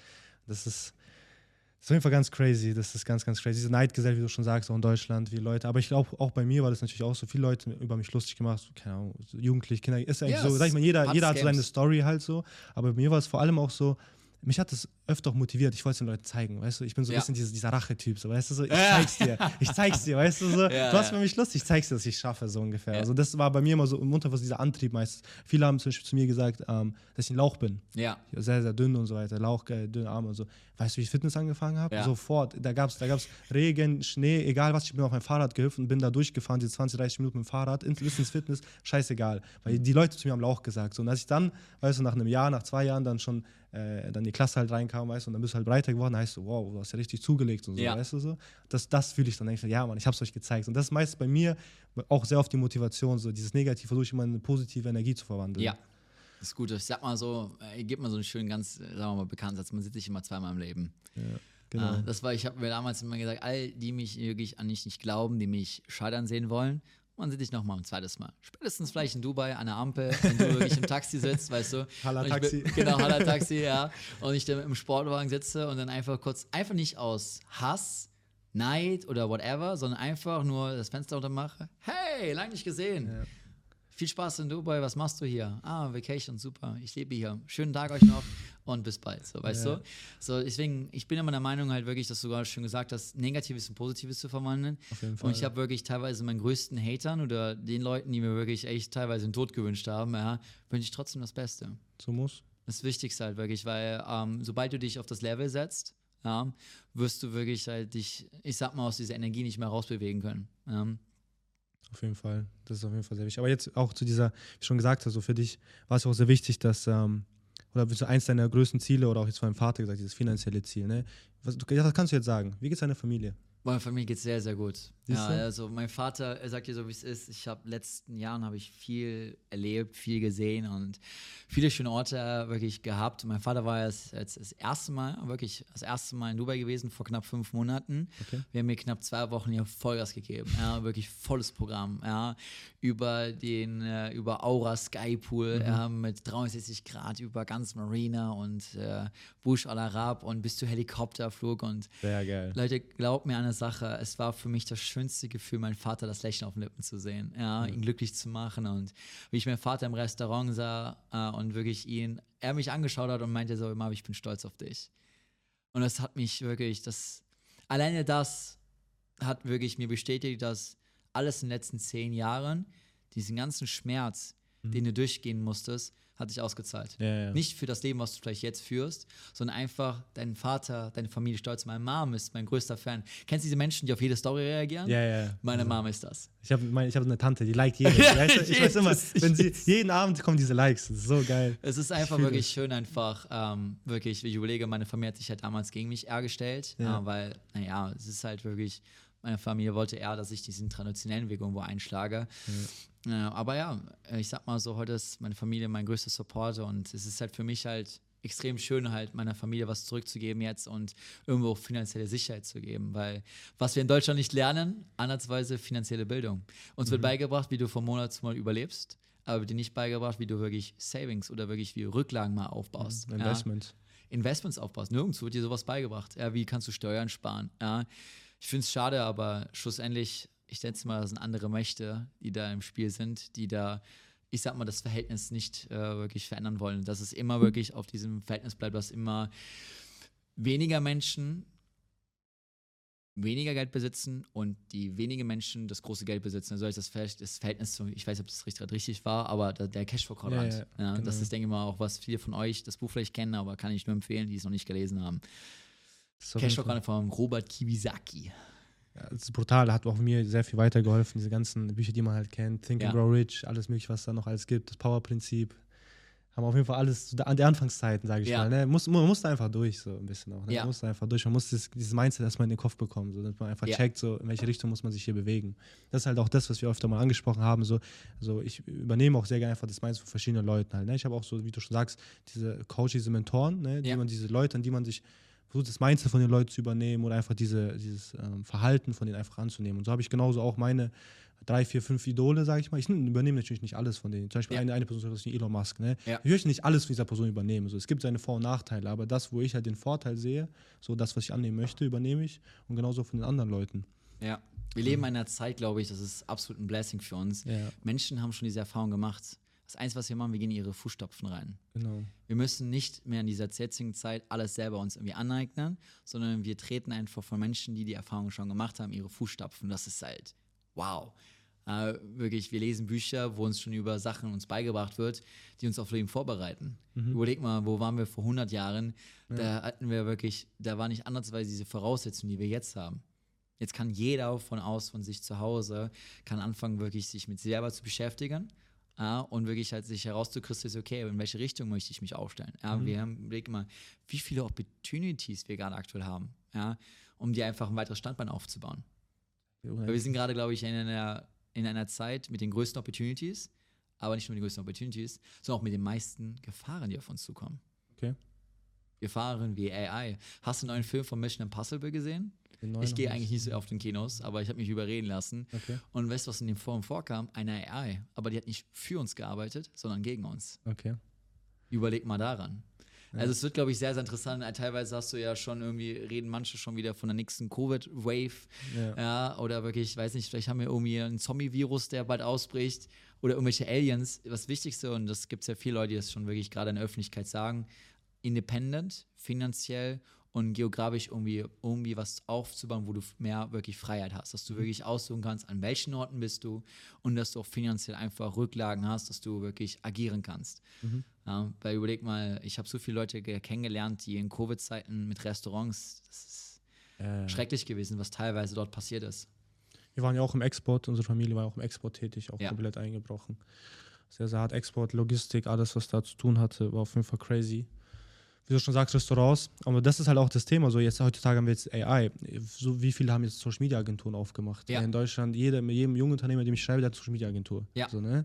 Das ist, das ist auf jeden Fall ganz crazy. Das ist ganz, ganz crazy. Diese Neidgesellschaft, wie du schon sagst, auch in Deutschland, wie Leute. Aber ich glaube, auch bei mir war das natürlich auch so. Viele Leute über mich lustig gemacht, keine Ahnung, Jugendliche, Kinder. Ist eigentlich yes. so, sag ich mal, jeder, jeder hat so seine Story halt so. Aber bei mir war es vor allem auch so, mich hat das öfter auch motiviert. Ich wollte es den Leuten zeigen, weißt du? Ich bin so ein ja. bisschen dieser, dieser Rache-Typ, so, weißt du? So, ich zeig's dir, ich zeig's dir, weißt du? So, <laughs> ja, du hast für mich Lust, ich zeig's dir, dass ich schaffe, so ungefähr. Also, das war bei mir immer so im Unterwurz dieser Antrieb meistens. Viele haben zum Beispiel zu mir gesagt, ähm, dass ich ein Lauch bin. Ja. Sehr, sehr dünn und so weiter. Lauch, äh, dünne Arme und so. Weißt du, wie ich Fitness angefangen habe? Sofort. Da gab's, da gab's Regen, Schnee, egal was. Ich bin auf mein Fahrrad gehüpft und bin da durchgefahren, diese 20, 30 Minuten mit dem Fahrrad, ins, ins Fitness, scheißegal. Weil die Leute zu mir haben Lauch gesagt. So, und als ich dann, weißt du, nach einem Jahr, nach zwei Jahren dann schon äh, dann die Klasse halt reinkam, weißt du, und dann bist du halt breiter geworden, heißt du, wow, du hast ja richtig zugelegt und so, ja. weißt du so. Das, das fühle ich dann eigentlich, ja, Mann, ich hab's euch gezeigt. Und das ist meist bei mir auch sehr oft die Motivation, so dieses Negativ versuche ich immer in eine positive Energie zu verwandeln. Ja. Das ist gut. Ich sag mal so, ich äh, gebe mal so einen schönen, ganz, sagen wir mal, bekannten Satz, man sieht sich immer zweimal im Leben. Ja. Genau. Äh, das war, ich habe mir damals immer gesagt, all die mich wirklich an mich nicht glauben, die mich scheitern sehen wollen, man sieht dich nochmal ein zweites Mal. Spätestens vielleicht in Dubai an der Ampel, wenn du wirklich im Taxi sitzt, weißt du. <laughs> Halla Taxi. <laughs> genau, Halla <laughs> Taxi, ja. Und ich dann im Sportwagen sitze und dann einfach kurz, einfach nicht aus Hass, Neid oder whatever, sondern einfach nur das Fenster runter mache. Hey, lang nicht gesehen. Ja viel Spaß in Dubai, was machst du hier? Ah, Vacation, super, ich lebe hier. Schönen Tag euch noch und bis bald, so, weißt ja. du? So, deswegen, ich bin immer der Meinung halt wirklich, dass du gerade schon gesagt hast, Negatives und Positives zu verwandeln. Auf jeden Fall, und ich habe wirklich teilweise meinen größten Hatern oder den Leuten, die mir wirklich echt teilweise den Tod gewünscht haben, ja, wünsche ich trotzdem das Beste. So muss. Das Wichtigste halt wirklich, weil ähm, sobald du dich auf das Level setzt, ja, wirst du wirklich halt dich, ich sag mal, aus dieser Energie nicht mehr rausbewegen können. Ja. Auf jeden Fall. Das ist auf jeden Fall sehr wichtig. Aber jetzt auch zu dieser, wie ich schon gesagt habe, so für dich war es auch sehr wichtig, dass, ähm, oder so eins deiner größten Ziele oder auch jetzt von deinem Vater gesagt, dieses finanzielle Ziel, ne? Was, du, das kannst du jetzt sagen. Wie geht es deiner Familie? Meiner Familie geht es sehr, sehr gut. Ja, also mein Vater, er sagt dir so, wie es ist. Ich habe letzten Jahren habe ich viel erlebt, viel gesehen und viele schöne Orte wirklich gehabt. Mein Vater war jetzt, jetzt das erste Mal, wirklich das erste Mal in Dubai gewesen, vor knapp fünf Monaten. Okay. Wir haben mir knapp zwei Wochen hier Vollgas gegeben. Ja, wirklich volles Programm. Ja, über den, äh, über Aura Sky Pool mhm. ja, mit 63 Grad, über ganz Marina und äh, Bush Al Arab und bis zu Helikopterflug. Und Sehr geil. Leute, glaubt mir eine Sache, es war für mich das schönste Gefühl, meinen Vater das Lächeln auf den Lippen zu sehen, ja, mhm. ihn glücklich zu machen. Und wie ich meinen Vater im Restaurant sah äh, und wirklich ihn, er mich angeschaut hat und meinte so immer, ich bin stolz auf dich. Und das hat mich wirklich, das, alleine das hat wirklich mir bestätigt, dass alles in den letzten zehn Jahren, diesen ganzen Schmerz, mhm. den du durchgehen musstest, hat sich ausgezahlt. Ja, ja. Nicht für das Leben, was du vielleicht jetzt führst, sondern einfach dein Vater, deine Familie stolz. Meine Mom ist mein größter Fan. Kennst du diese Menschen, die auf jede Story reagieren? Ja, ja. Meine also, Mom ist das. Ich habe ich hab eine Tante, die liked <laughs> jeden. ich, ich weiß immer, wenn sie, jeden Abend kommen diese Likes. Das ist so geil. Es ist einfach wirklich schön, einfach, ähm, wirklich, ich überlege, meine Familie hat sich halt damals gegen mich eher gestellt, ja. äh, weil, naja, es ist halt wirklich meine Familie wollte eher, dass ich diesen traditionellen Weg irgendwo einschlage. Mhm. Äh, aber ja, ich sag mal so, heute ist meine Familie mein größter Supporter und es ist halt für mich halt extrem schön, halt meiner Familie was zurückzugeben jetzt und irgendwo auch finanzielle Sicherheit zu geben. Weil was wir in Deutschland nicht lernen, andersweise finanzielle Bildung. Uns mhm. wird beigebracht, wie du von Monat zu Monat überlebst, aber wird dir nicht beigebracht, wie du wirklich Savings oder wirklich wie Rücklagen mal aufbaust. Mhm. Investments. Ja? Investments aufbaust. Nirgendwo wird dir sowas beigebracht. Ja, wie kannst du Steuern sparen? Ja, ich finde es schade, aber schlussendlich, ich denke mal, das sind andere Mächte, die da im Spiel sind, die da, ich sag mal, das Verhältnis nicht äh, wirklich verändern wollen. Dass es immer wirklich auf diesem Verhältnis bleibt, dass immer weniger Menschen weniger Geld besitzen und die wenigen Menschen das große Geld besitzen. Also das, das Verhältnis zu, ich weiß nicht, ob das richtig, richtig war, aber der Cashflow-Quadrant. Ja, ja, ja, genau. Das ist, denke ich mal, auch, was viele von euch das Buch vielleicht kennen, aber kann ich nur empfehlen, die es noch nicht gelesen haben. Cashflow von Robert Kiyosaki. Ja, das ist brutal, hat auch mir sehr viel weitergeholfen, diese ganzen Bücher, die man halt kennt, Think ja. and Grow Rich, alles mögliche, was da noch alles gibt, das Power-Prinzip. Haben auf jeden Fall alles an der Anfangszeiten, sage ich ja. mal. Ne? Muss, man muss da einfach durch, so ein bisschen auch. Ne? Ja. Man muss da einfach durch. Man muss dieses, dieses Mindset erstmal in den Kopf bekommen, so, dass man einfach ja. checkt, so, in welche Richtung muss man sich hier bewegen. Das ist halt auch das, was wir öfter mal angesprochen haben. So, also ich übernehme auch sehr gerne einfach das Mindset von verschiedenen Leuten halt. Ne? Ich habe auch so, wie du schon sagst, diese Coaches, diese Mentoren, ne? die man, diese Leute, an die man sich versucht, das Mindset von den Leuten zu übernehmen oder einfach diese, dieses ähm, Verhalten von denen einfach anzunehmen. Und so habe ich genauso auch meine drei, vier, fünf Idole, sage ich mal. Ich übernehme natürlich nicht alles von denen. Zum Beispiel ja. eine, eine Person, das ist Elon Musk. Ne? Ja. Ich möchte nicht alles von dieser Person übernehmen. So, es gibt seine Vor- und Nachteile, aber das, wo ich halt den Vorteil sehe, so das, was ich annehmen möchte, übernehme ich und genauso von den anderen Leuten. Ja, wir leben in einer Zeit, glaube ich, das ist absolut ein Blessing für uns. Ja. Menschen haben schon diese Erfahrung gemacht. Das Einzige, was wir machen, wir gehen in ihre Fußstapfen rein. Genau. Wir müssen nicht mehr in dieser jetzigen Zeit alles selber uns irgendwie aneignen, sondern wir treten einfach von Menschen, die die Erfahrung schon gemacht haben, ihre Fußstapfen. Das ist halt wow. Äh, wirklich, wir lesen Bücher, wo uns schon über Sachen uns beigebracht wird, die uns auf Leben vorbereiten. Mhm. Überleg mal, wo waren wir vor 100 Jahren? Ja. Da hatten wir wirklich, da war nicht andersweise diese Voraussetzungen, die wir jetzt haben. Jetzt kann jeder von aus, von sich zu Hause, kann anfangen, wirklich sich mit selber zu beschäftigen ja, und wirklich halt sich herauszukristallisieren, okay, in welche Richtung möchte ich mich aufstellen. Ja, mhm. Wir haben überlegt mal, wie viele Opportunities wir gerade aktuell haben, ja, um dir einfach ein weiteres Standbein aufzubauen. Weil wir sind gerade, glaube ich, in einer, in einer Zeit mit den größten Opportunities, aber nicht nur die größten Opportunities, sondern auch mit den meisten Gefahren, die auf uns zukommen. Okay. Gefahren wie AI. Hast du einen neuen Film von Mission Impossible gesehen? Ich gehe eigentlich nicht so auf den Kinos, aber ich habe mich überreden lassen. Okay. Und weißt du, was in dem Forum vorkam? Eine AI. Aber die hat nicht für uns gearbeitet, sondern gegen uns. Okay. Überleg mal daran. Ja. Also es wird, glaube ich, sehr, sehr interessant. Teilweise hast du ja schon irgendwie, reden manche schon wieder von der nächsten Covid-Wave. Ja. ja. Oder wirklich, ich weiß nicht, vielleicht haben wir irgendwie einen Zombie-Virus, der bald ausbricht. Oder irgendwelche Aliens. Das Wichtigste, und das gibt es ja viele Leute, die das schon wirklich gerade in der Öffentlichkeit sagen, independent, finanziell und geografisch irgendwie, irgendwie was aufzubauen, wo du mehr wirklich Freiheit hast, dass du mhm. wirklich aussuchen kannst, an welchen Orten bist du und dass du auch finanziell einfach Rücklagen hast, dass du wirklich agieren kannst. Mhm. Ja, weil überleg mal, ich habe so viele Leute kennengelernt, die in Covid-Zeiten mit Restaurants, das ist äh. schrecklich gewesen, was teilweise dort passiert ist. Wir waren ja auch im Export, unsere Familie war auch im Export tätig, auch ja. komplett eingebrochen. Sehr, sehr hart Export, Logistik, alles, was da zu tun hatte, war auf jeden Fall crazy. Wie du schon sagst, Restaurants. Aber das ist halt auch das Thema. So jetzt heutzutage haben wir jetzt AI. So wie viele haben jetzt Social Media Agenturen aufgemacht? Ja. In Deutschland, jeder, mit jedem jungen Unternehmer, dem ich schreibe, der hat Social Media Agentur. Ja. So, ne?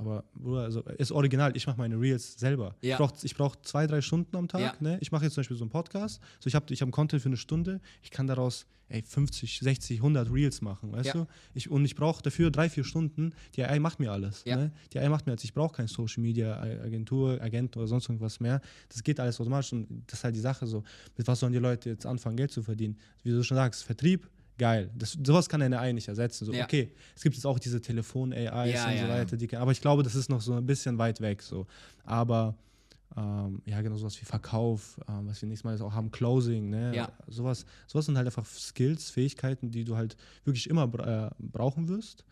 Aber Bruder, also ist original. Ich mache meine Reels selber. Ja. Ich brauche ich brauch zwei, drei Stunden am Tag. Ja. Ne? Ich mache jetzt zum Beispiel so einen Podcast. So, ich habe ich hab einen Content für eine Stunde. Ich kann daraus ey, 50, 60, 100 Reels machen, weißt Ja. du? Ich, und ich brauche dafür drei, vier Stunden. Die AI macht mir alles. Ne? Die AI macht mir alles. Ich brauche keine Social Media Agentur, Agent oder sonst irgendwas mehr. Das geht alles automatisch. Und das ist halt die Sache so. Mit was sollen die Leute jetzt anfangen, Geld zu verdienen? Wie du schon sagst, Vertrieb. Geil. Das, sowas kann eine AI nicht ersetzen. So, Ja. Okay, es gibt jetzt auch diese Telefon-AIs Ja, und ja, so weiter. Die, aber ich glaube, das ist noch so ein bisschen weit weg. So. Aber ähm, ja, genau sowas wie Verkauf, ähm, was wir nächstes Mal jetzt auch haben, Closing, ne? Ja. Sowas, sowas sind halt einfach Skills, Fähigkeiten, die du halt wirklich immer äh, brauchen wirst.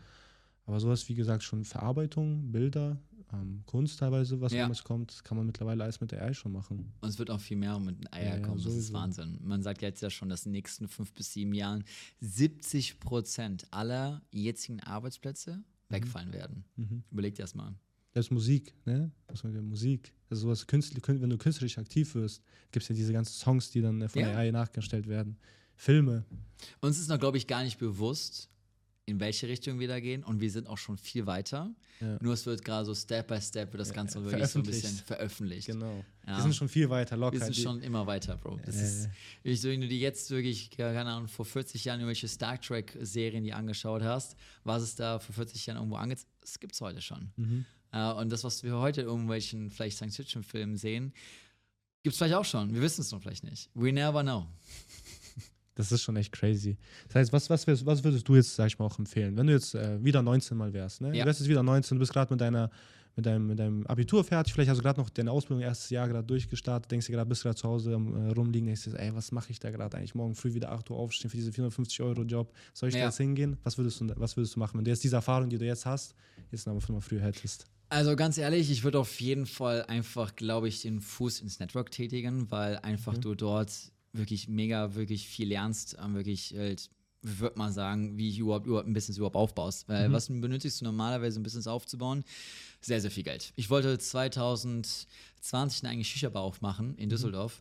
Aber sowas, wie gesagt, schon Verarbeitung, Bilder, ähm, Kunst teilweise, was Ja. damals kommt, kann man mittlerweile alles mit der AI schon machen. Und es wird auch viel mehr mit den Eier Ja, ja, kommen. Das ist. Wahnsinn. Man sagt jetzt ja schon, dass in den nächsten fünf bis sieben Jahren 70 Prozent aller jetzigen Arbeitsplätze wegfallen werden. Mhm. Überleg dir das mal. Das ist Musik, ne? Was man Musik. Also sowas künstlich, kün- wenn du künstlerisch aktiv wirst, gibt es ja diese ganzen Songs, die dann von Ja. der AI nachgestellt werden. Filme. Uns ist noch, glaube ich, gar nicht bewusst, in welche Richtung wir da gehen. Und wir sind auch schon viel weiter. Ja. Nur es wird gerade so Step by Step wird das Ja, Ganze wirklich so ein bisschen veröffentlicht. Genau. Ja. Die sind schon viel weiter, locker. Wir sind schon immer weiter, Bro. Das Äh. ist, ich, so, wenn du dir jetzt wirklich, keine Ahnung, vor 40 Jahren irgendwelche Star Trek-Serien, die angeschaut hast, was es da vor 40 Jahren irgendwo angeht, das gibt es heute schon. Mhm. Äh, und das, was wir heute in irgendwelchen vielleicht Science-Fiction-Filmen sehen, gibt es vielleicht auch schon. Wir wissen es noch vielleicht nicht. We never know. Das ist schon echt crazy. Das heißt, was, was, wärst- was würdest du jetzt, sag ich mal, auch empfehlen? Wenn du jetzt äh, wieder 19 mal wärst, ne? Ja. Du wärst jetzt wieder 19, du bist gerade mit deiner mit deinem, mit deinem Abitur fertig, vielleicht hast du gerade noch deine Ausbildung erstes Jahr gerade durchgestartet, denkst dir gerade, bist gerade zu Hause äh, rumliegen, denkst dir, ey, was mache ich da gerade eigentlich? Morgen früh wieder 8 Uhr aufstehen für diese 450 Euro Job. Soll ich Ja. da jetzt hingehen? Was würdest, du, was würdest du machen, wenn du jetzt diese Erfahrung, die du jetzt hast, jetzt aber fünfmal früher hättest? Also ganz ehrlich, ich würde auf jeden Fall einfach, glaube ich, den Fuß ins Network tätigen, weil einfach Mhm. du dort wirklich mega, wirklich viel lernst, ähm, wirklich halt, würde mal sagen, wie ich überhaupt, überhaupt ein Business überhaupt aufbaust. Weil Mhm. was benötigst du normalerweise, ein Business aufzubauen? Sehr, sehr viel Geld. Ich wollte 2020 eine eigene Shisha-Bar aufmachen Mhm. in Düsseldorf.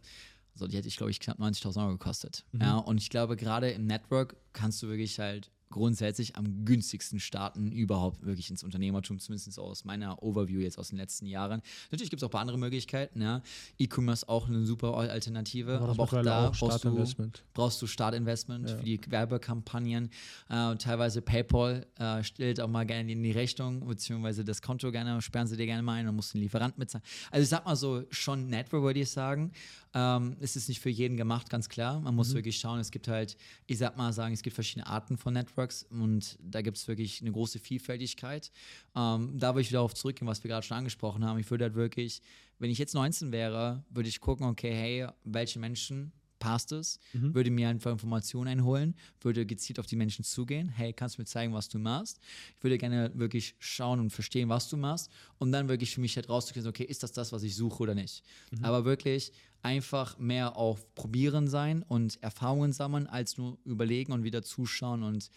Also die hätte ich, glaube ich, knapp 90.000 Euro gekostet. Mhm. Ja, und ich glaube, gerade im Network kannst du wirklich halt grundsätzlich am günstigsten starten, überhaupt wirklich ins Unternehmertum, zumindest aus meiner Overview jetzt aus den letzten Jahren. Natürlich gibt es auch ein paar andere Möglichkeiten. Ja. E-Commerce auch eine super Alternative, Aber aber, auch da auch brauchst du, Startinvestment. brauchst du Startinvestment Ja. für die Werbekampagnen. Äh, teilweise PayPal äh, stellt auch mal gerne in die Rechnung, beziehungsweise das Konto gerne, sperren sie dir gerne mal ein und musst den Lieferant mitzahlen. Also ich sag mal so, schon Network würde ich sagen. Ähm, es ist nicht für jeden gemacht, ganz klar. Man Mhm. muss wirklich schauen, es gibt halt, ich sag mal sagen, es gibt verschiedene Arten von Networks und da gibt es wirklich eine große Vielfältigkeit. Ähm, da würde ich wieder darauf zurückgehen, was wir gerade schon angesprochen haben. Ich würde halt wirklich, wenn ich jetzt 19 wäre, würde ich gucken, okay, hey, welche Menschen passt es, Mhm. würde mir einfach Informationen einholen, würde gezielt auf die Menschen zugehen, hey, kannst du mir zeigen, was du machst? Ich würde gerne wirklich schauen und verstehen, was du machst und dann wirklich für mich halt rauszukriegen, okay, ist das das, was ich suche oder nicht? Aber wirklich einfach mehr auf Probieren sein und Erfahrungen sammeln, als nur überlegen und wieder zuschauen und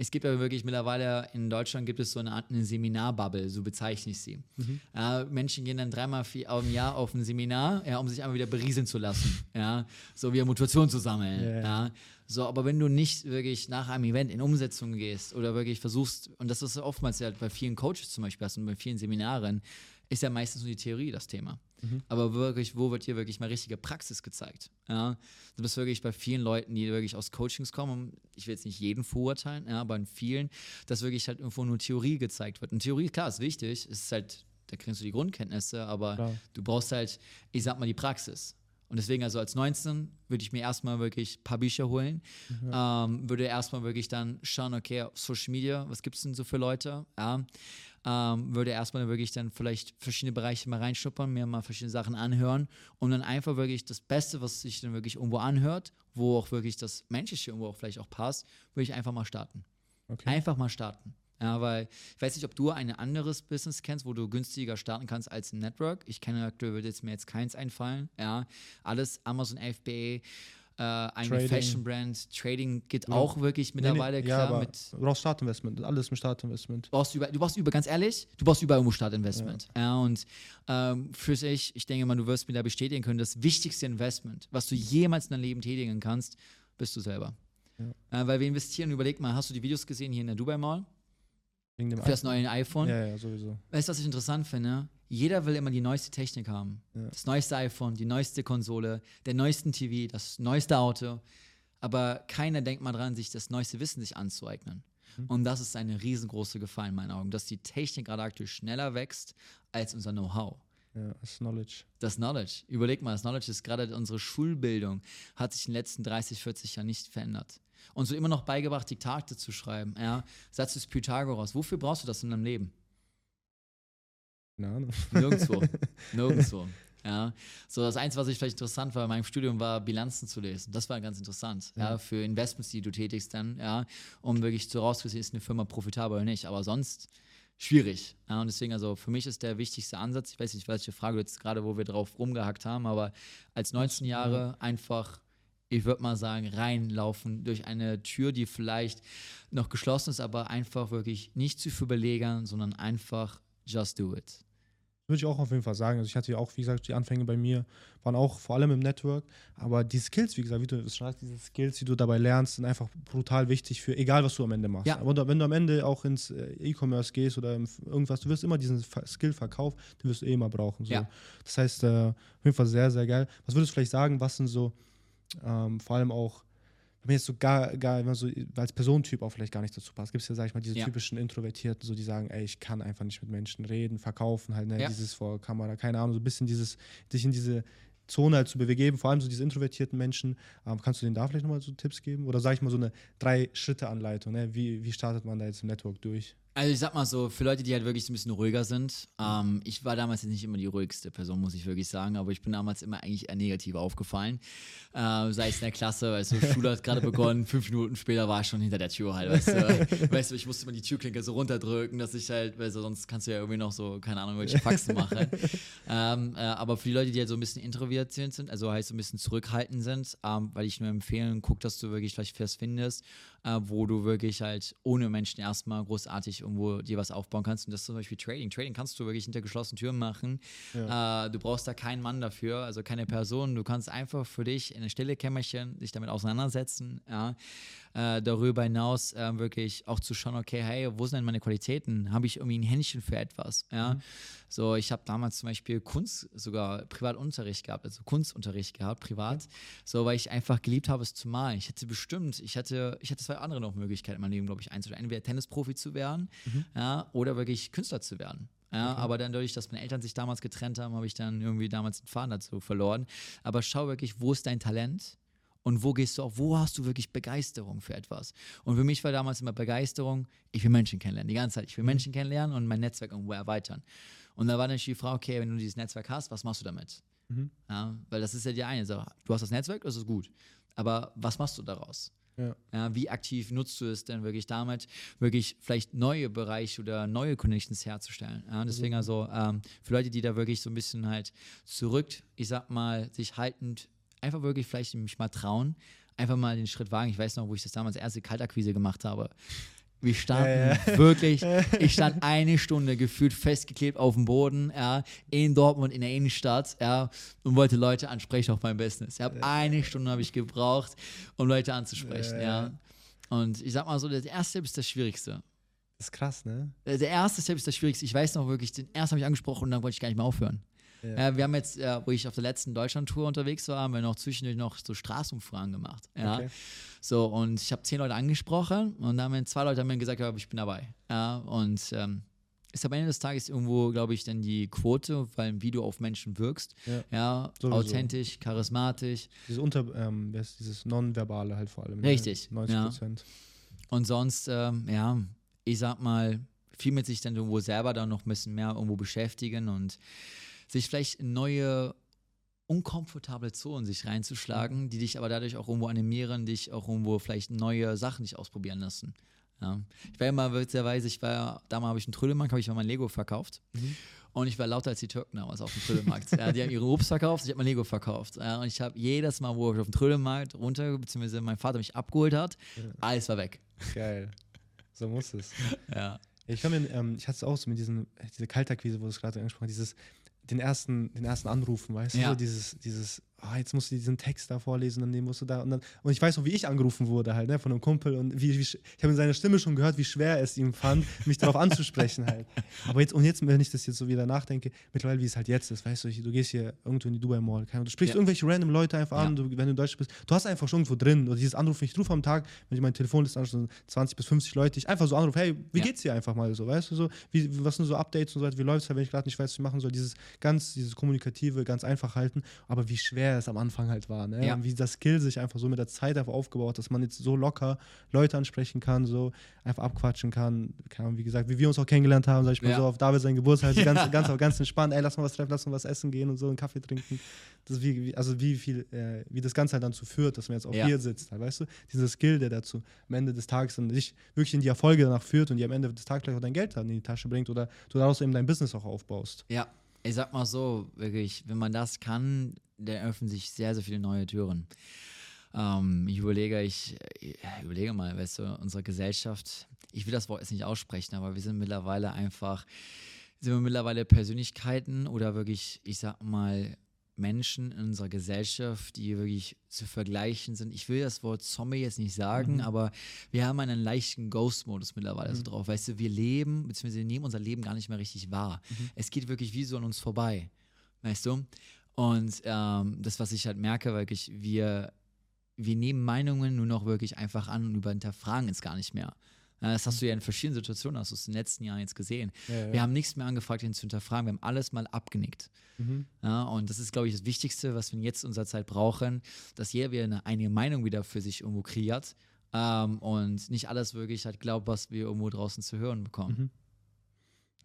es gibt ja wirklich mittlerweile in Deutschland gibt es so eine Art eine Seminarbubble, so bezeichne ich sie. Äh, Menschen gehen dann dreimal vier, im Jahr auf ein Seminar, ja, um sich einmal wieder berieseln zu lassen, ja, so wie Motivation zu sammeln, Ja, ja. ja. So, aber wenn du nicht wirklich nach einem Event in Umsetzung gehst oder wirklich versuchst, und das ist oftmals ja bei vielen Coaches zum Beispiel hast und bei vielen Seminaren, ist ja meistens nur die Theorie das Thema. Aber wirklich, wo wird hier wirklich mal richtige Praxis gezeigt? Ja, du bist wirklich bei vielen Leuten, die wirklich aus Coachings kommen, ich will jetzt nicht jeden verurteilen, ja, aber in vielen, dass wirklich halt irgendwo nur Theorie gezeigt wird. Und Theorie, klar, ist wichtig, ist halt, da kriegst du die Grundkenntnisse, aber Klar. du brauchst halt, ich sag mal, die Praxis. Und deswegen, also als 19 würde ich mir erstmal wirklich ein paar Bücher holen, ähm, würde erstmal wirklich dann schauen, okay, auf Social Media, was gibt es denn so für Leute? Ja. Ähm, würde erstmal wirklich dann vielleicht verschiedene Bereiche mal reinschnuppern, mir mal verschiedene Sachen anhören und dann einfach wirklich das Beste, was sich dann wirklich irgendwo anhört, wo auch wirklich das Menschliche irgendwo auch vielleicht auch passt, würde ich einfach mal starten. Okay. Einfach mal starten. Ja, weil ich weiß nicht, ob du ein anderes Business kennst, wo du günstiger starten kannst als ein Network. Ich kenne aktuell, würde jetzt mir jetzt keins einfallen. Ja, alles Amazon FBA, äh, eine Trading. Fashion-Brand. Trading geht Ja. auch wirklich mittlerweile ja, klar aber mit. du brauchst Startinvestment. Alles mit Startinvestment. Du brauchst über, du brauchst über, ganz ehrlich, du brauchst über irgendwo Startinvestment. Ja. und ähm, für sich, ich denke mal, du wirst mir da bestätigen können, das wichtigste Investment, was du jemals in deinem Leben tätigen kannst, bist du selber. Äh, weil wir investieren, überleg mal, hast du die Videos gesehen hier in der Dubai Mall? Wegen dem Für das neue iPhone? Ja, ja, sowieso. Weißt du, was ich interessant finde? Jeder will immer die neueste Technik haben. Ja. Das neueste iPhone, die neueste Konsole, der neuesten TV, das neueste Auto. Aber keiner denkt mal dran, sich das neueste Wissen sich anzueignen. Mhm. Und das ist eine riesengroße Gefahr in meinen Augen, dass die Technik gerade aktuell schneller wächst als unser Know-how. Ja, das Knowledge. Das Knowledge. Überleg mal, das Knowledge ist gerade unsere Schulbildung, hat sich in den letzten 30, 40 Jahren nicht verändert. Uns wird immer noch beigebracht, Diktate zu schreiben. Ja? Satz des Pythagoras. Wofür brauchst du das in deinem Leben? Keine Ahnung. Nirgendwo. <laughs> Nirgendwo. Ja. So, das Einzige, was ich vielleicht interessant war in meinem Studium, war Bilanzen zu lesen. Das war ganz interessant. Ja. Ja. für Investments, die du tätigst dann, ja, um wirklich zu rauszusehen, ist eine Firma profitabel oder nicht. Aber sonst schwierig. Ja, und deswegen, also für mich ist der wichtigste Ansatz, ich weiß nicht, welche Frage jetzt gerade, wo wir drauf rumgehackt haben, aber als 19 Jahre einfach, ich würde mal sagen, reinlaufen durch eine Tür, die vielleicht noch geschlossen ist, aber einfach wirklich nicht zu überlegen, sondern einfach just do it. Würde ich auch auf jeden Fall sagen. Also ich hatte ja auch, wie gesagt, die Anfänge bei mir waren auch vor allem im Network. Aber die Skills, wie gesagt, wie du es sagst, diese Skills, die du dabei lernst, sind einfach brutal wichtig für egal, was du am Ende machst. Ja. Aber wenn du am Ende auch ins äh, E-Commerce gehst oder irgendwas, du wirst immer diesen Skill-Verkauf, den wirst du eh immer brauchen. So. Ja. Das heißt, äh, auf jeden Fall sehr, sehr geil. Was würdest du vielleicht sagen, was sind so ähm, vor allem auch man jetzt so gar, gar man so als Personentyp auch vielleicht gar nicht dazu passt, gibt es ja, sag ich mal, diese Ja. typischen Introvertierten, so die sagen, ey, ich kann einfach nicht mit Menschen reden, verkaufen, halt, ne, Ja. dieses vor Kamera, keine Ahnung, so ein bisschen dieses, sich in diese Zone halt zu begeben, vor allem so diese introvertierten Menschen. Ähm, kannst du denen da vielleicht nochmal so Tipps geben? Oder sag ich mal so eine Drei-Schritte-Anleitung, ne? wie, wie startet man da jetzt im Network durch? Also ich sag mal so, für Leute, die halt wirklich so ein bisschen ruhiger sind, ähm, ich war damals jetzt nicht immer die ruhigste Person, muss ich wirklich sagen, aber ich bin damals immer eigentlich eher negativ aufgefallen. Äh, sei es in der Klasse, weißt du, Schule hat gerade begonnen, fünf Minuten später war ich schon hinter der Tür halt, weißt du. <laughs> weißt du, ich musste immer die Türklinke so runterdrücken, dass ich halt, weißt du, sonst kannst du ja irgendwie noch so, keine Ahnung, welche Faxen machen. <laughs> ähm, äh, aber für die Leute, die halt so ein bisschen introvertiert sind, also heißt so ein bisschen zurückhaltend sind, ähm, weil ich nur empfehlen, guck, dass du wirklich vielleicht was findest, äh, wo du wirklich halt ohne Menschen erstmal großartig irgendwo dir was aufbauen kannst. Und das ist zum Beispiel Trading. Trading kannst du wirklich hinter geschlossenen Türen machen. Äh, du brauchst da keinen Mann dafür, also keine Person. Du kannst einfach für dich in eine stille Kämmerchen dich damit auseinandersetzen. Ja. Äh, darüber hinaus äh, wirklich auch zu schauen, okay, hey, wo sind denn meine Qualitäten? Habe ich irgendwie ein Händchen für etwas? Ja. So, ich habe damals zum Beispiel Kunst, sogar Privatunterricht gehabt, also Kunstunterricht gehabt, privat, so, weil ich einfach geliebt habe, es zu malen. Ich hätte bestimmt, ich hatte, ich hatte zwei andere noch Möglichkeiten in meinem Leben, glaube ich, einzustellen. Entweder Tennisprofi zu werden, ja, oder wirklich Künstler zu werden. Ja, aber dann dadurch, dass meine Eltern sich damals getrennt haben, habe ich dann irgendwie damals den Faden dazu verloren. Aber schau wirklich, wo ist dein Talent? Und wo gehst du auch, wo hast du wirklich Begeisterung für etwas? Und für mich war damals immer Begeisterung, ich will Menschen kennenlernen, die ganze Zeit. Ich will Menschen kennenlernen und mein Netzwerk irgendwo erweitern. Und da war natürlich die Frage, okay, wenn du dieses Netzwerk hast, was machst du damit? Mhm. Ja, weil das ist ja die eine Sache. Du hast das Netzwerk, das ist gut. Aber was machst du daraus? Ja. Ja, wie aktiv nutzt du es denn wirklich damit, wirklich vielleicht neue Bereiche oder neue Connections herzustellen? Ja, deswegen also ähm, für Leute, die da wirklich so ein bisschen halt zurück, ich sag mal, sich haltend, einfach wirklich vielleicht mich mal trauen, einfach mal den Schritt wagen. Ich weiß noch, wo ich das damals erste Kaltakquise gemacht habe. Wir standen Ja, wirklich, <laughs> ich stand eine Stunde gefühlt festgeklebt auf dem Boden, ja, in Dortmund in der Innenstadt, ja, und wollte Leute ansprechen auf mein Business. Ich habe eine Stunde habe ich gebraucht, um Leute anzusprechen, Ja, ja. ja. Und ich sag mal so, der erste Step ist das Schwierigste. Das ist krass, ne? Der erste Step ist das Schwierigste. Ich weiß noch wirklich, den ersten habe ich angesprochen und dann wollte ich gar nicht mehr aufhören. Ja. wir haben jetzt, äh, wo ich auf der letzten Deutschland-Tour unterwegs war, haben wir noch zwischendurch noch so Straßenumfragen gemacht. Ja. Okay. So, und ich habe zehn Leute angesprochen und dann haben zwei Leute haben mir gesagt, ja, ich bin dabei. Ja, und ähm, ist am Ende des Tages irgendwo, glaube ich, dann die Quote, weil wie du auf Menschen wirkst. Ja. Ja, authentisch, charismatisch. Dieses Unter, ähm, dieses Nonverbale halt vor allem. Richtig, Ne? 90 ja. Prozent. Und sonst, ähm, ja, ich sag mal, viel mit sich dann irgendwo selber dann noch ein bisschen mehr irgendwo beschäftigen und sich vielleicht in neue unkomfortable Zonen sich reinzuschlagen, die dich aber dadurch auch irgendwo animieren, dich auch irgendwo vielleicht neue Sachen dich ausprobieren lassen. Ja. Ich war immer witzigerweise, ich war, damals habe ich einen Trödelmarkt, habe ich mal mein Lego verkauft. Und ich war lauter als die Türken damals auf dem Trödelmarkt. <laughs> ja, die haben ihre Obst verkauft, ich habe mein Lego verkauft. Ja, und ich habe jedes Mal, wo ich auf dem Trödelmarkt runter, beziehungsweise mein Vater mich abgeholt hat, alles war weg. Geil. So muss es. <laughs> Ja. Ich, mir, ähm, ich hatte es auch so mit diesen, diese Kaltakquise, wo du es gerade angesprochen hast, dieses, den ersten, den ersten Anrufen, weißt du, Ja. so dieses, dieses, oh, jetzt musst du diesen Text da vorlesen und den musst du da und dann, und ich weiß noch, wie ich angerufen wurde halt, ne, von einem Kumpel und wie, wie ich habe in seiner Stimme schon gehört, wie schwer es ihm fand, mich darauf anzusprechen halt. Aber jetzt, und jetzt, wenn ich das jetzt so wieder nachdenke, mittlerweile, wie es halt jetzt ist, weißt du, du gehst hier irgendwo in die Dubai Mall, du sprichst Ja. irgendwelche random Leute einfach Ja. an, du, wenn du in Deutschland bist, du hast einfach schon irgendwo drin, oder dieses Anrufen, ich rufe am Tag, wenn ich mein Telefonliste anschaue, 20 bis 50 Leute, ich einfach so anrufe, hey, wie Ja. geht's dir einfach mal so, weißt du, so, wie, was sind so Updates und so weiter, wie läuft's halt, wenn ich gerade nicht weiß, was ich machen soll, dieses ganz, dieses kommunikative, ganz einfach halten, aber wie schwer es am Anfang halt war, ne? Ja. Wie das Skill sich einfach so mit der Zeit einfach aufgebaut, hat, dass man jetzt so locker Leute ansprechen kann, so einfach abquatschen kann, Ahnung, wie gesagt, wie wir uns auch kennengelernt haben, sag ich mal Ja. so, auf David sein Geburtstag, so ganz, <laughs> ganz, ganz entspannt, ey, lass mal was treffen, lass mal was essen gehen und so, einen Kaffee trinken, das wie, also wie viel, äh, wie das Ganze halt dazu führt, dass man jetzt auch Ja. hier sitzt, halt, weißt du, dieser Skill, der dazu am Ende des Tages dann dich wirklich in die Erfolge danach führt und die am Ende des Tages vielleicht auch dein Geld dann in die Tasche bringt oder du daraus eben dein Business auch aufbaust. Ja, ich sag mal so, wirklich, wenn man das kann, dann öffnen sich sehr, sehr viele neue Türen. Ähm, ich überlege, ich äh, überlege mal, weißt du, unsere Gesellschaft, ich will das Wort jetzt nicht aussprechen, aber wir sind mittlerweile einfach, sind wir mittlerweile Persönlichkeiten oder wirklich, ich sag mal, Menschen in unserer Gesellschaft, die wirklich zu vergleichen sind. Ich will das Wort Zombie jetzt nicht sagen, Mhm. aber wir haben einen leichten Ghost-Modus mittlerweile so drauf. Weißt du, wir leben, beziehungsweise wir nehmen unser Leben gar nicht mehr richtig wahr. Es geht wirklich wie so an uns vorbei. Weißt du? Und ähm, das, was ich halt merke, wirklich, wir, wir nehmen Meinungen nur noch wirklich einfach an und überhinterfragen es gar nicht mehr. Ja, Das hast du ja in verschiedenen Situationen, hast du es in den letzten Jahren jetzt gesehen. Ja, Wir haben nichts mehr angefragt, ihn zu hinterfragen. Wir haben alles mal abgenickt. Mhm. Ja, und das ist, glaube ich, das Wichtigste, was wir jetzt in unserer Zeit brauchen, dass jeder wieder eine eigene Meinung wieder für sich irgendwo kreiert ähm, und nicht alles wirklich halt glaubt, was wir irgendwo draußen zu hören bekommen. Mhm.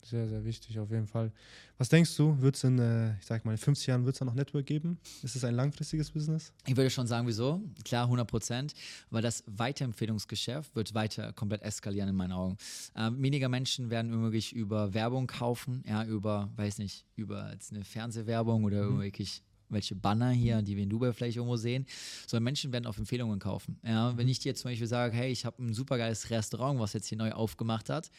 Sehr, sehr wichtig auf jeden Fall. Was denkst du, wird es in, äh, ich sag mal, in 50 Jahren wird es da noch Network geben? Ist es ein langfristiges Business? Ich würde schon sagen, wieso? Klar, 100 Prozent, weil das Weiterempfehlungsgeschäft wird weiter komplett eskalieren in meinen Augen. Ähm, weniger Menschen werden womöglich über Werbung kaufen, ja, über, weiß nicht, über jetzt eine Fernsehwerbung oder wirklich welche Banner hier, die wir in Dubai vielleicht irgendwo sehen, sondern Menschen werden auf Empfehlungen kaufen. Ja, wenn ich dir zum Beispiel sage, hey, ich habe ein supergeiles Restaurant, was jetzt hier neu aufgemacht hat,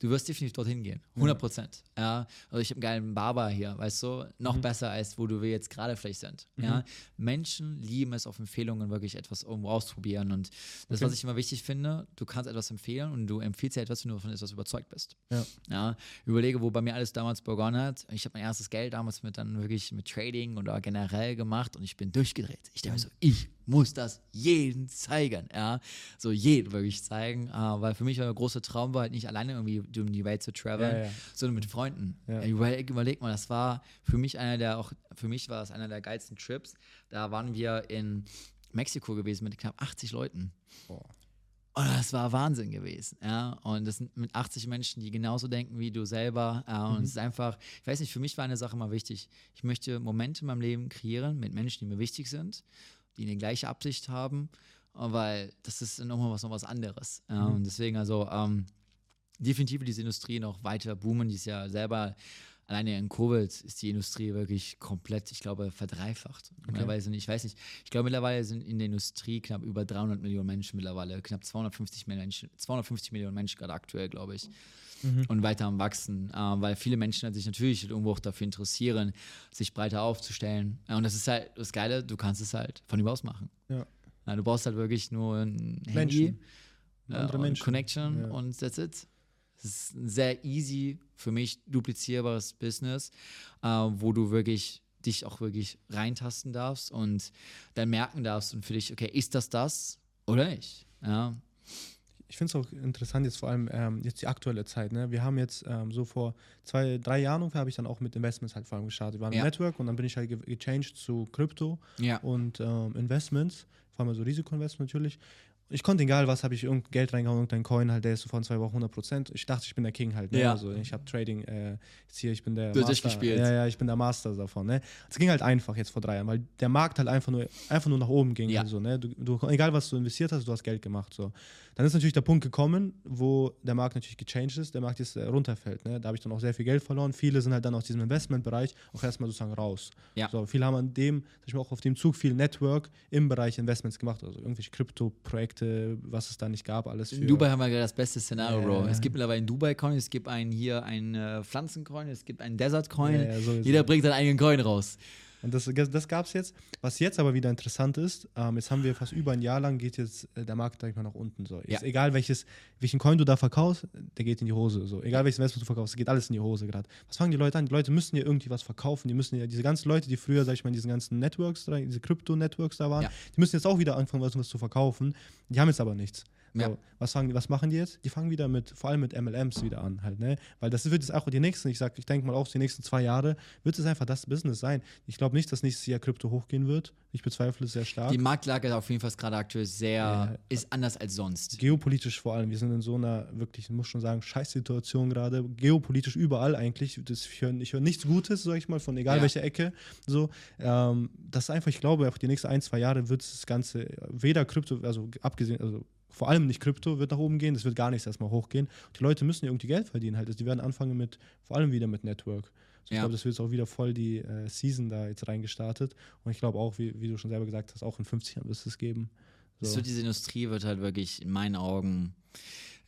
du wirst definitiv dorthin gehen. 100 Prozent. Ja, also ich habe einen geilen Barber hier, weißt du, noch besser als wo du wir jetzt gerade vielleicht sind. Ja, Menschen lieben es auf Empfehlungen wirklich etwas irgendwo ausprobieren und das, Okay. was ich immer wichtig finde, du kannst etwas empfehlen und du empfiehlst ja etwas, wenn du von etwas überzeugt bist. Ja. Ja, überlege, wo bei mir alles damals begonnen hat. Ich habe mein erstes Geld damals mit dann wirklich mit Trading oder generell gemacht und ich bin durchgedreht. Ich denke mir so, ich muss das jeden zeigen, ja, so jeden wirklich zeigen, äh, weil für mich war der große Traum war halt nicht alleine irgendwie um die Welt zu traveln, Ja, ja. sondern mit Freunden. Ja. Überleg, überleg mal, das war für mich einer der auch, für mich war es einer der geilsten Trips. Da waren wir in Mexiko gewesen mit knapp 80 Leuten. Boah. Und das war Wahnsinn gewesen, ja. Und das sind mit 80 Menschen, die genauso denken wie du selber. Ja. Und es ist einfach, ich weiß nicht, für mich war eine Sache mal wichtig. Ich möchte Momente in meinem Leben kreieren mit Menschen, die mir wichtig sind, die eine gleiche Absicht haben, weil das ist nochmal was, noch was anderes. Ja. Und deswegen, also, ähm, definitiv wird diese Industrie noch weiter boomen. Die ist ja selber, alleine in Covid ist die Industrie wirklich komplett, ich glaube, verdreifacht. Mittlerweile sind, ich weiß nicht, ich glaube, mittlerweile sind in der Industrie knapp über 300 Millionen Menschen mittlerweile, knapp 250 Millionen Menschen, 250 Millionen Menschen gerade aktuell, glaube ich. Und weiter am Wachsen, äh, weil viele Menschen sich natürlich irgendwo auch dafür interessieren, sich breiter aufzustellen. Und das ist halt das Geile, du kannst es halt von überaus machen. Ja. Ja, du brauchst halt wirklich nur ein Handy, Andere und. Connection Ja. und that's it. Es ist ein sehr easy, für mich duplizierbares Business, äh, wo du wirklich dich auch wirklich reintasten darfst und dann merken darfst und für dich, okay, ist das das oder nicht? Ja, Ich finde es auch interessant, jetzt vor allem ähm, jetzt die aktuelle Zeit. Ne? Wir haben jetzt ähm, so vor zwei, drei Jahren ungefähr, habe ich dann auch mit Investments halt vor allem gestartet. Wir waren im Ja. Network und dann bin ich halt ge gechanged zu Krypto ja, und ähm, Investments, vor allem so Risikoinvestment natürlich. Ich konnte, egal was, habe ich irgendein Geld reingehauen, irgendein Coin halt, der ist so vor zwei Wochen 100 Prozent. Ich dachte, ich bin der King halt. Ne? Ja. Also ich habe Trading, äh, jetzt hier, ich bin der Du hast Master. durchgespielt. Ja, ja, ich bin der Master davon. Ne? Es ging halt einfach jetzt vor drei Jahren, weil der Markt halt einfach nur, einfach nur nach oben ging. Ja. Also, ne? du, du, egal was du investiert hast, du hast Geld gemacht. So. Dann ist natürlich der Punkt gekommen, wo der Markt natürlich gechanged ist, der Markt jetzt äh, runterfällt. Ne? Da habe ich dann auch sehr viel Geld verloren. Viele sind halt dann aus diesem Investmentbereich auch erstmal sozusagen raus. Ja. So, viele haben an dem, sag ich mal, auch auf dem Zug viel Network im Bereich Investments gemacht. Also irgendwelche Krypto-Projekte, was es da nicht gab, alles. In Dubai haben wir gerade das beste Szenario, Ja, Bro. Es gibt mittlerweile einen Dubai-Coin, es gibt einen hier einen äh, Pflanzencoin, es gibt einen Desert-Coin. Sowieso. Jeder bringt seinen eigenen Coin raus. Und das, das gab es jetzt. Was jetzt aber wieder interessant ist, ähm, jetzt haben wir fast über ein Jahr lang geht jetzt äh, der Markt, sag ich mal, nach unten. So. Jetzt Ja. Egal welches, welchen Coin du da verkaufst, der geht in die Hose. So. Egal welches Investment du verkaufst, geht alles in die Hose gerade. Was fangen die Leute an? Die Leute müssen ja irgendwie was verkaufen. Die müssen ja, diese ganzen Leute, die früher, sag ich mal, in diesen ganzen Networks, da- diese Krypto-Networks da waren, Ja. die müssen jetzt auch wieder anfangen, was, was zu verkaufen. Die haben jetzt aber nichts. So, Ja. was, fangen, was machen die jetzt? Die fangen wieder mit, vor allem mit MLMs wieder an, halt, ne? Weil das wird jetzt auch die nächsten, ich sag, ich denke mal auch die nächsten zwei Jahre, wird es einfach das Business sein. Ich glaube nicht, dass nächstes Jahr Krypto hochgehen wird. Ich bezweifle es sehr stark. Die Marktlage ist auf jeden Fall gerade aktuell sehr, Ja. ist anders als sonst. Geopolitisch vor allem. Wir sind in so einer wirklich, ich muss schon sagen, Scheißsituation gerade. Geopolitisch überall eigentlich. Das, ich höre hör nichts Gutes, sag ich mal, von egal Ja. welcher Ecke. So, ähm, das ist einfach, ich glaube, auch die nächsten ein, zwei Jahre wird das Ganze weder Krypto, also abgesehen, also vor allem nicht Krypto wird nach oben gehen, das wird gar nichts erstmal hochgehen. Die Leute müssen ja irgendwie Geld verdienen halt. Also die werden anfangen mit, vor allem wieder mit Network. So, ich Ja. glaube, das wird jetzt auch wieder voll die äh, Season da jetzt reingestartet. Und ich glaube auch, wie, wie du schon selber gesagt hast, auch in 50 Jahren wird es das geben. Es So. wird, diese Industrie wird halt wirklich in meinen Augen.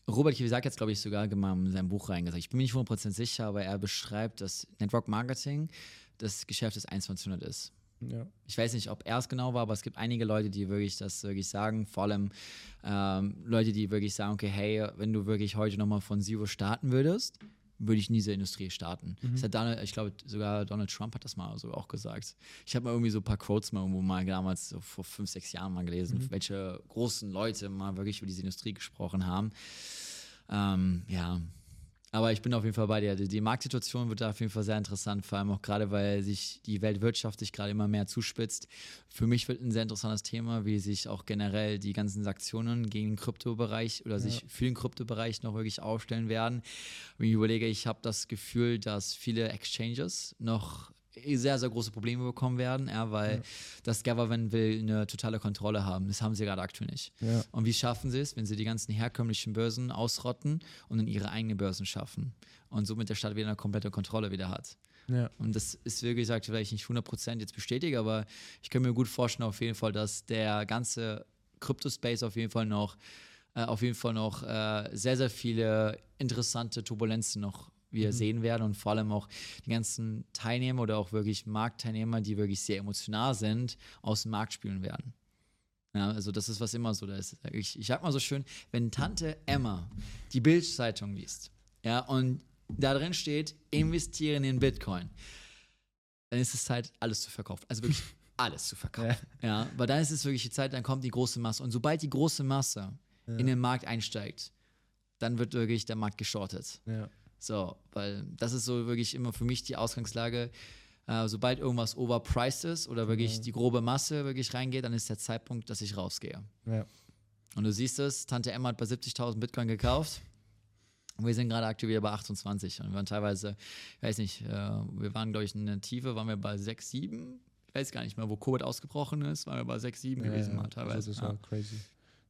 Robert Kiyosaki hat es, glaube ich, sogar in sein Buch reingesagt. Ich bin mir nicht 100% sicher, aber er beschreibt, dass Network Marketing das Geschäft des 1 von 100 ist. Ja. Ich weiß nicht, ob er es genau war, aber es gibt einige Leute, die wirklich das wirklich sagen. Vor allem ähm, Leute, die wirklich sagen, okay, hey, wenn du wirklich heute nochmal von Zero starten würdest, würde ich in dieser Industrie starten. Das hat Donald, ich glaube, sogar Donald Trump hat das mal so auch gesagt. Ich habe mal irgendwie so ein paar Quotes mal irgendwo mal damals, so vor fünf, sechs Jahren mal gelesen, welche großen Leute mal wirklich über diese Industrie gesprochen haben. Ähm, ja, aber ich bin auf jeden Fall bei dir. Die, Marktsituation wird da auf jeden Fall sehr interessant, vor allem auch gerade, weil sich die Weltwirtschaft sich gerade immer mehr zuspitzt. Für mich wird ein sehr interessantes Thema, wie sich auch generell die ganzen Sanktionen gegen den Kryptobereich oder sich für den Kryptobereich noch wirklich aufstellen werden. Wenn ich überlege, ich habe das Gefühl, dass viele Exchanges noch sehr, sehr große Probleme bekommen werden, ja, weil das Government will eine totale Kontrolle haben. Das haben sie gerade aktuell nicht. Ja. Und wie schaffen sie es, wenn sie die ganzen herkömmlichen Börsen ausrotten und dann ihre eigenen Börsen schaffen und somit der Staat wieder eine komplette Kontrolle wieder hat? Ja. Und das ist, wie gesagt, vielleicht nicht 100% jetzt bestätigt, aber ich kann mir gut vorstellen auf jeden Fall, dass der ganze Crypto-Space auf jeden Fall noch, äh, auf jeden Fall noch äh, sehr, sehr viele interessante Turbulenzen noch wir sehen werden und vor allem auch die ganzen Teilnehmer oder auch wirklich Marktteilnehmer, die wirklich sehr emotional sind, aus dem Markt spielen werden. Ja, also das ist was immer so da ist. Ich, ich sag mal so schön, wenn Tante Emma die Bildzeitung liest, ja, und da drin steht, investieren in Bitcoin, dann ist es Zeit, alles zu verkaufen. Also wirklich <laughs> alles zu verkaufen. Ja. weil dann ist es wirklich die Zeit, dann kommt die große Masse. Und sobald die große Masse in den Markt einsteigt, dann wird wirklich der Markt geschortet. Ja. So, weil das ist so wirklich immer für mich die Ausgangslage. Äh, sobald irgendwas overpriced ist oder wirklich die grobe Masse wirklich reingeht, dann ist der Zeitpunkt, dass ich rausgehe. Ja. Und du siehst es, Tante Emma hat bei 70.000 Bitcoin gekauft. Und wir sind gerade aktuell wieder bei 28. Und wir waren teilweise, ich weiß nicht, äh, wir waren, glaube ich, in der Tiefe, waren wir bei 6, 7. Ich weiß gar nicht mehr, wo Covid ausgebrochen ist, waren wir bei 6, 7 gewesen mal teilweise. Also das ja. war crazy.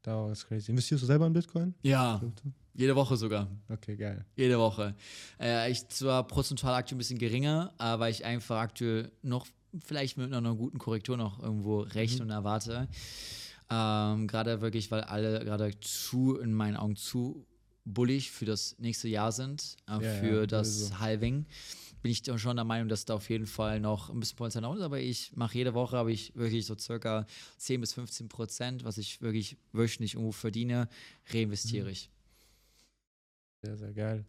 Da war es crazy. Investierst du selber in Bitcoin? ja, jede Woche sogar. Okay, geil. Jede Woche. Äh, ich zwar prozentual aktuell ein bisschen geringer, aber ich einfach aktuell noch vielleicht mit einer guten Korrektur noch irgendwo recht und erwarte. Ähm, gerade wirklich, weil alle gerade zu, in meinen Augen, zu bullig für das nächste Jahr sind, äh, Ja, für ja, das sowieso. Halving. Bin ich schon der Meinung, dass da auf jeden Fall noch ein bisschen Potenzial ist, aber ich mache jede Woche, habe ich wirklich so circa 10 bis 15 Prozent, was ich wirklich wöchentlich irgendwo verdiene, reinvestiere ich. Sehr, sehr geil.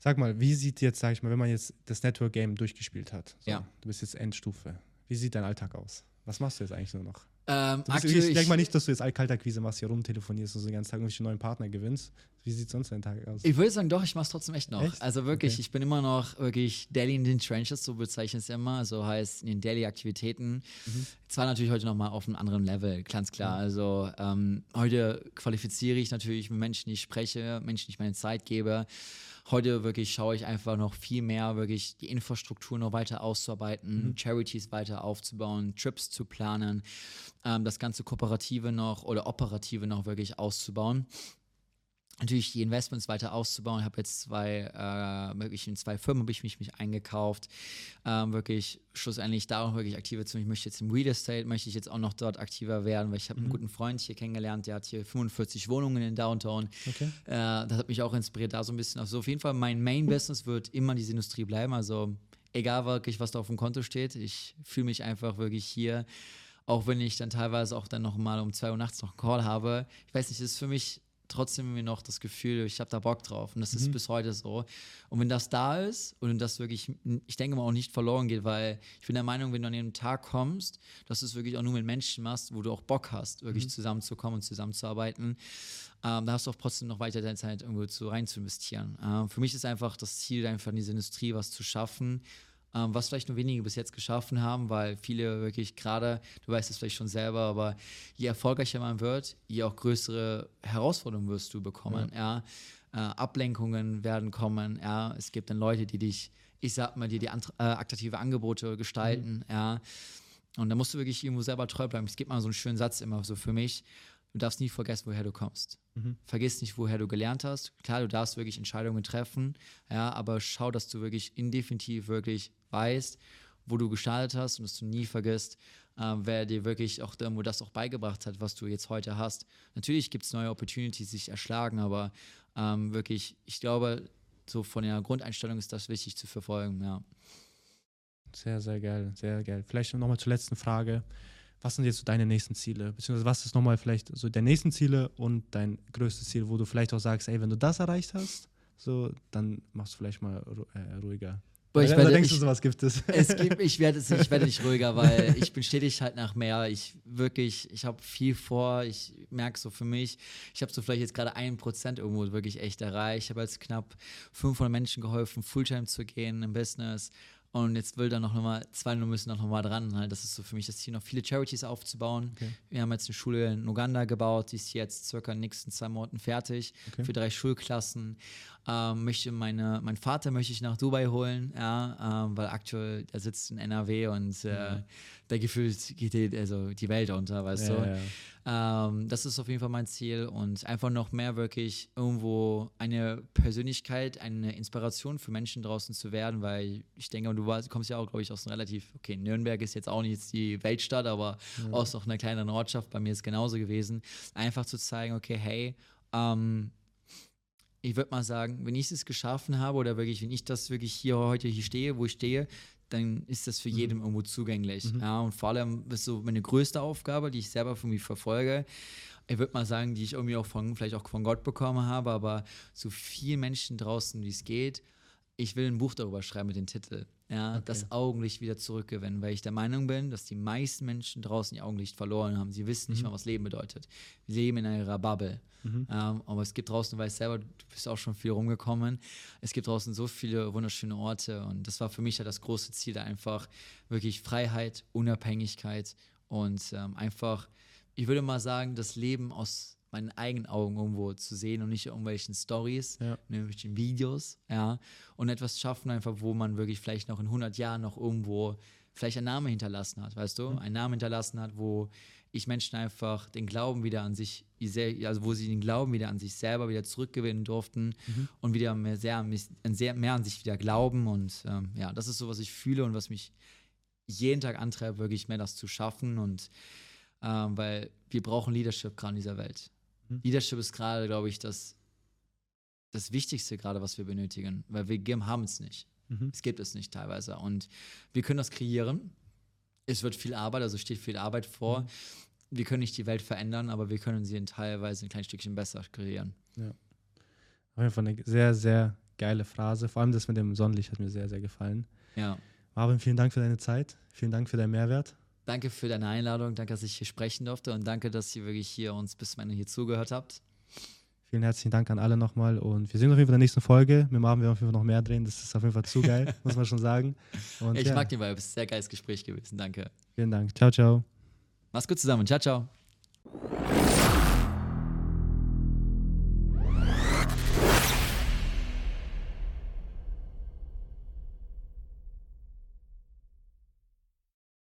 Sag mal, wie sieht jetzt, sag ich mal, wenn man jetzt das Network Game durchgespielt hat? So, Ja. Du bist jetzt Endstufe. Wie sieht dein Alltag aus? Was machst du jetzt eigentlich nur noch? Ähm, Du aktuell, ich denke mal nicht, dass du jetzt Kaltakquise machst, hier rumtelefonierst und so den ganzen Tag irgendwelche neuen Partner gewinnst. Wie sieht sonst dein Tag aus? Ich würde sagen, doch, ich mache es trotzdem echt noch. Echt? Also wirklich, Okay. ich bin immer noch wirklich Daily in den Trenches, so bezeichne ich es immer. Also heißt in den Daily-Aktivitäten. Mhm. Zwar natürlich heute nochmal auf einem anderen Level, ganz klar. Also ähm, heute qualifiziere ich natürlich mit Menschen, die ich spreche, Menschen, die ich meine Zeit gebe. Heute wirklich schaue ich einfach noch viel mehr, wirklich die Infrastruktur noch weiter auszuarbeiten, Mhm. Charities weiter aufzubauen, Trips zu planen, ähm, das ganze Kooperative noch oder Operative noch wirklich auszubauen. Natürlich die Investments weiter auszubauen. Ich habe jetzt zwei, äh, wirklich in zwei Firmen habe ich mich, mich eingekauft. Ähm, wirklich schlussendlich darum wirklich aktiver zu. Ich möchte jetzt im Real Estate, möchte ich jetzt auch noch dort aktiver werden, weil ich habe mhm. einen guten Freund hier kennengelernt, der hat hier 45 Wohnungen in Downtown. Okay. Äh, das hat mich auch inspiriert, da so ein bisschen. Also auf jeden Fall, mein Main Business wird immer diese Industrie bleiben. Also egal wirklich, was da auf dem Konto steht. Ich fühle mich einfach wirklich hier auch wenn ich dann teilweise auch dann nochmal um 2 Uhr nachts noch einen Call habe. Ich weiß nicht, es ist für mich trotzdem irgendwie noch das Gefühl, ich habe da Bock drauf. Und das mhm. ist bis heute so. Und wenn das da ist und das wirklich, ich denke mal auch nicht verloren geht, weil ich bin der Meinung, wenn du an den Tag kommst, dass du es wirklich auch nur mit Menschen machst, wo du auch Bock hast, wirklich mhm. zusammenzukommen und zusammenzuarbeiten, ähm, da hast du auch trotzdem noch weiter deine Zeit irgendwo zu rein zu investieren. Ähm, für mich ist einfach das Ziel, einfach in diese Industrie was zu schaffen ähm, was vielleicht nur wenige bis jetzt geschaffen haben, weil viele wirklich gerade, du weißt es vielleicht schon selber, aber je erfolgreicher man wird, je auch größere Herausforderungen wirst du bekommen. Ja. ja. Äh, Ablenkungen werden kommen. Ja. Es gibt dann Leute, die dich, ich sag mal, dir die äh, attraktive Angebote gestalten. Mhm. Ja. Und da musst du wirklich irgendwo selber treu bleiben. Es gibt mal so einen schönen Satz immer so für mich. Du darfst nie vergessen, woher du kommst. Mhm. Vergiss nicht, woher du gelernt hast. Klar, du darfst wirklich Entscheidungen treffen, ja, aber schau, dass du wirklich indefinitiv wirklich weißt, wo du gestartet hast und dass du nie vergisst, äh, wer dir wirklich auch irgendwo das auch beigebracht hat, was du jetzt heute hast. Natürlich gibt es neue Opportunities, die sich erschlagen, aber ähm, wirklich, ich glaube, so von der Grundeinstellung ist das wichtig zu verfolgen, ja. Sehr, sehr geil, sehr geil. Vielleicht nochmal zur letzten Frage was sind jetzt so deine nächsten Ziele? Beziehungsweise was ist nochmal vielleicht so deine nächsten Ziele und dein größtes Ziel, wo du vielleicht auch sagst, ey, wenn du das erreicht hast, so, dann machst du vielleicht mal äh, ruhiger. Boah, ich werde, denkst ich, du, sowas gibt es? es <laughs> gibt, ich, werde, ich werde nicht ruhiger, weil ich bin stetig halt nach mehr. Ich wirklich, ich habe viel vor. Ich merke so für mich, ich habe so vielleicht jetzt gerade ein Prozent irgendwo wirklich echt erreicht. Ich habe jetzt knapp 500 Menschen geholfen, Fulltime zu gehen im Business. Und jetzt will da noch mal, zwei nur müssen noch mal dran. Halt. Das ist so für mich das Ziel, noch viele Charities aufzubauen. Okay. Wir haben jetzt eine Schule in Uganda gebaut, die ist jetzt circa in den nächsten zwei Monaten fertig okay. für drei Schulklassen. Ähm, möchte meine, mein Vater möchte ich nach Dubai holen, ja, ähm, weil aktuell er sitzt in NRW und äh, ja. da gefühlt geht die, also die Welt unter, weißt ja, du. Ja. Ähm, das ist auf jeden Fall mein Ziel und einfach noch mehr wirklich irgendwo eine Persönlichkeit, eine Inspiration für Menschen draußen zu werden, weil ich denke, du warst, kommst ja auch, glaube ich, aus einem relativ, okay, Nürnberg ist jetzt auch nicht die Weltstadt, aber aus noch einer kleineren Ortschaft, bei mir ist es genauso gewesen, einfach zu zeigen, okay, hey, ähm, ich würde mal sagen, wenn ich es geschaffen habe oder wirklich, wenn ich das wirklich hier heute hier stehe, wo ich stehe, dann ist das für mhm. jeden irgendwo zugänglich. Mhm. Ja, und vor allem ist so meine größte Aufgabe, die ich selber für mich verfolge. Ich würde mal sagen, die ich irgendwie auch von, vielleicht auch von Gott bekommen habe, aber so vielen Menschen draußen, wie es geht, ich will ein Buch darüber schreiben mit dem Titel, ja, okay. das Augenlicht wieder zurückgewinnen, weil ich der Meinung bin, dass die meisten Menschen draußen ihr Augenlicht verloren haben. Sie wissen nicht mhm. mal, was Leben bedeutet. Wir leben in einer Bubble. Mhm. Ähm, aber es gibt draußen, du weißt selber, du bist auch schon viel rumgekommen. Es gibt draußen so viele wunderschöne Orte und das war für mich ja das große Ziel, da einfach wirklich Freiheit, Unabhängigkeit und ähm, einfach, ich würde mal sagen, das Leben aus meinen eigenen Augen irgendwo zu sehen und nicht irgendwelchen Stories, ja. irgendwelchen Videos, ja, und etwas schaffen einfach, wo man wirklich vielleicht noch in 100 Jahren noch irgendwo vielleicht einen Namen hinterlassen hat, weißt du, mhm. einen Namen hinterlassen hat, wo ich Menschen einfach den Glauben wieder an sich, also wo sie den Glauben wieder an sich selber wieder zurückgewinnen durften mhm. und wieder mehr, sehr, sehr mehr an sich wieder glauben und ähm, ja, das ist so, was ich fühle und was mich jeden Tag antreibt, wirklich mehr das zu schaffen und ähm, weil wir brauchen Leadership gerade in dieser Welt. Mhm. Leadership ist gerade, glaube ich, das, das Wichtigste gerade, was wir benötigen, weil wir haben es nicht. Mhm. Es gibt es nicht teilweise. Und wir können das kreieren. Es wird viel Arbeit, also steht viel Arbeit vor. Mhm. Wir können nicht die Welt verändern, aber wir können sie in teilweise ein kleines Stückchen besser kreieren. Ja. Auf jeden Fall eine sehr, sehr geile Phrase. Vor allem das mit dem Sonnenlicht hat mir sehr, sehr gefallen. Ja. Marvin, vielen Dank für deine Zeit. Vielen Dank für deinen Mehrwert. Danke für deine Einladung, danke, dass ich hier sprechen durfte und danke, dass ihr wirklich hier uns bis zum Ende hier zugehört habt. Vielen herzlichen Dank an alle nochmal und wir sehen uns auf jeden Fall in der nächsten Folge. Mit Marvin werden wir auf jeden Fall noch mehr drehen. Das ist auf jeden Fall zu geil, <laughs> muss man schon sagen. Und, ich ja. mag den Vibe, es ist ein sehr geiles Gespräch gewesen. Danke. Vielen Dank. Ciao, ciao. Mach's gut zusammen. Ciao, ciao.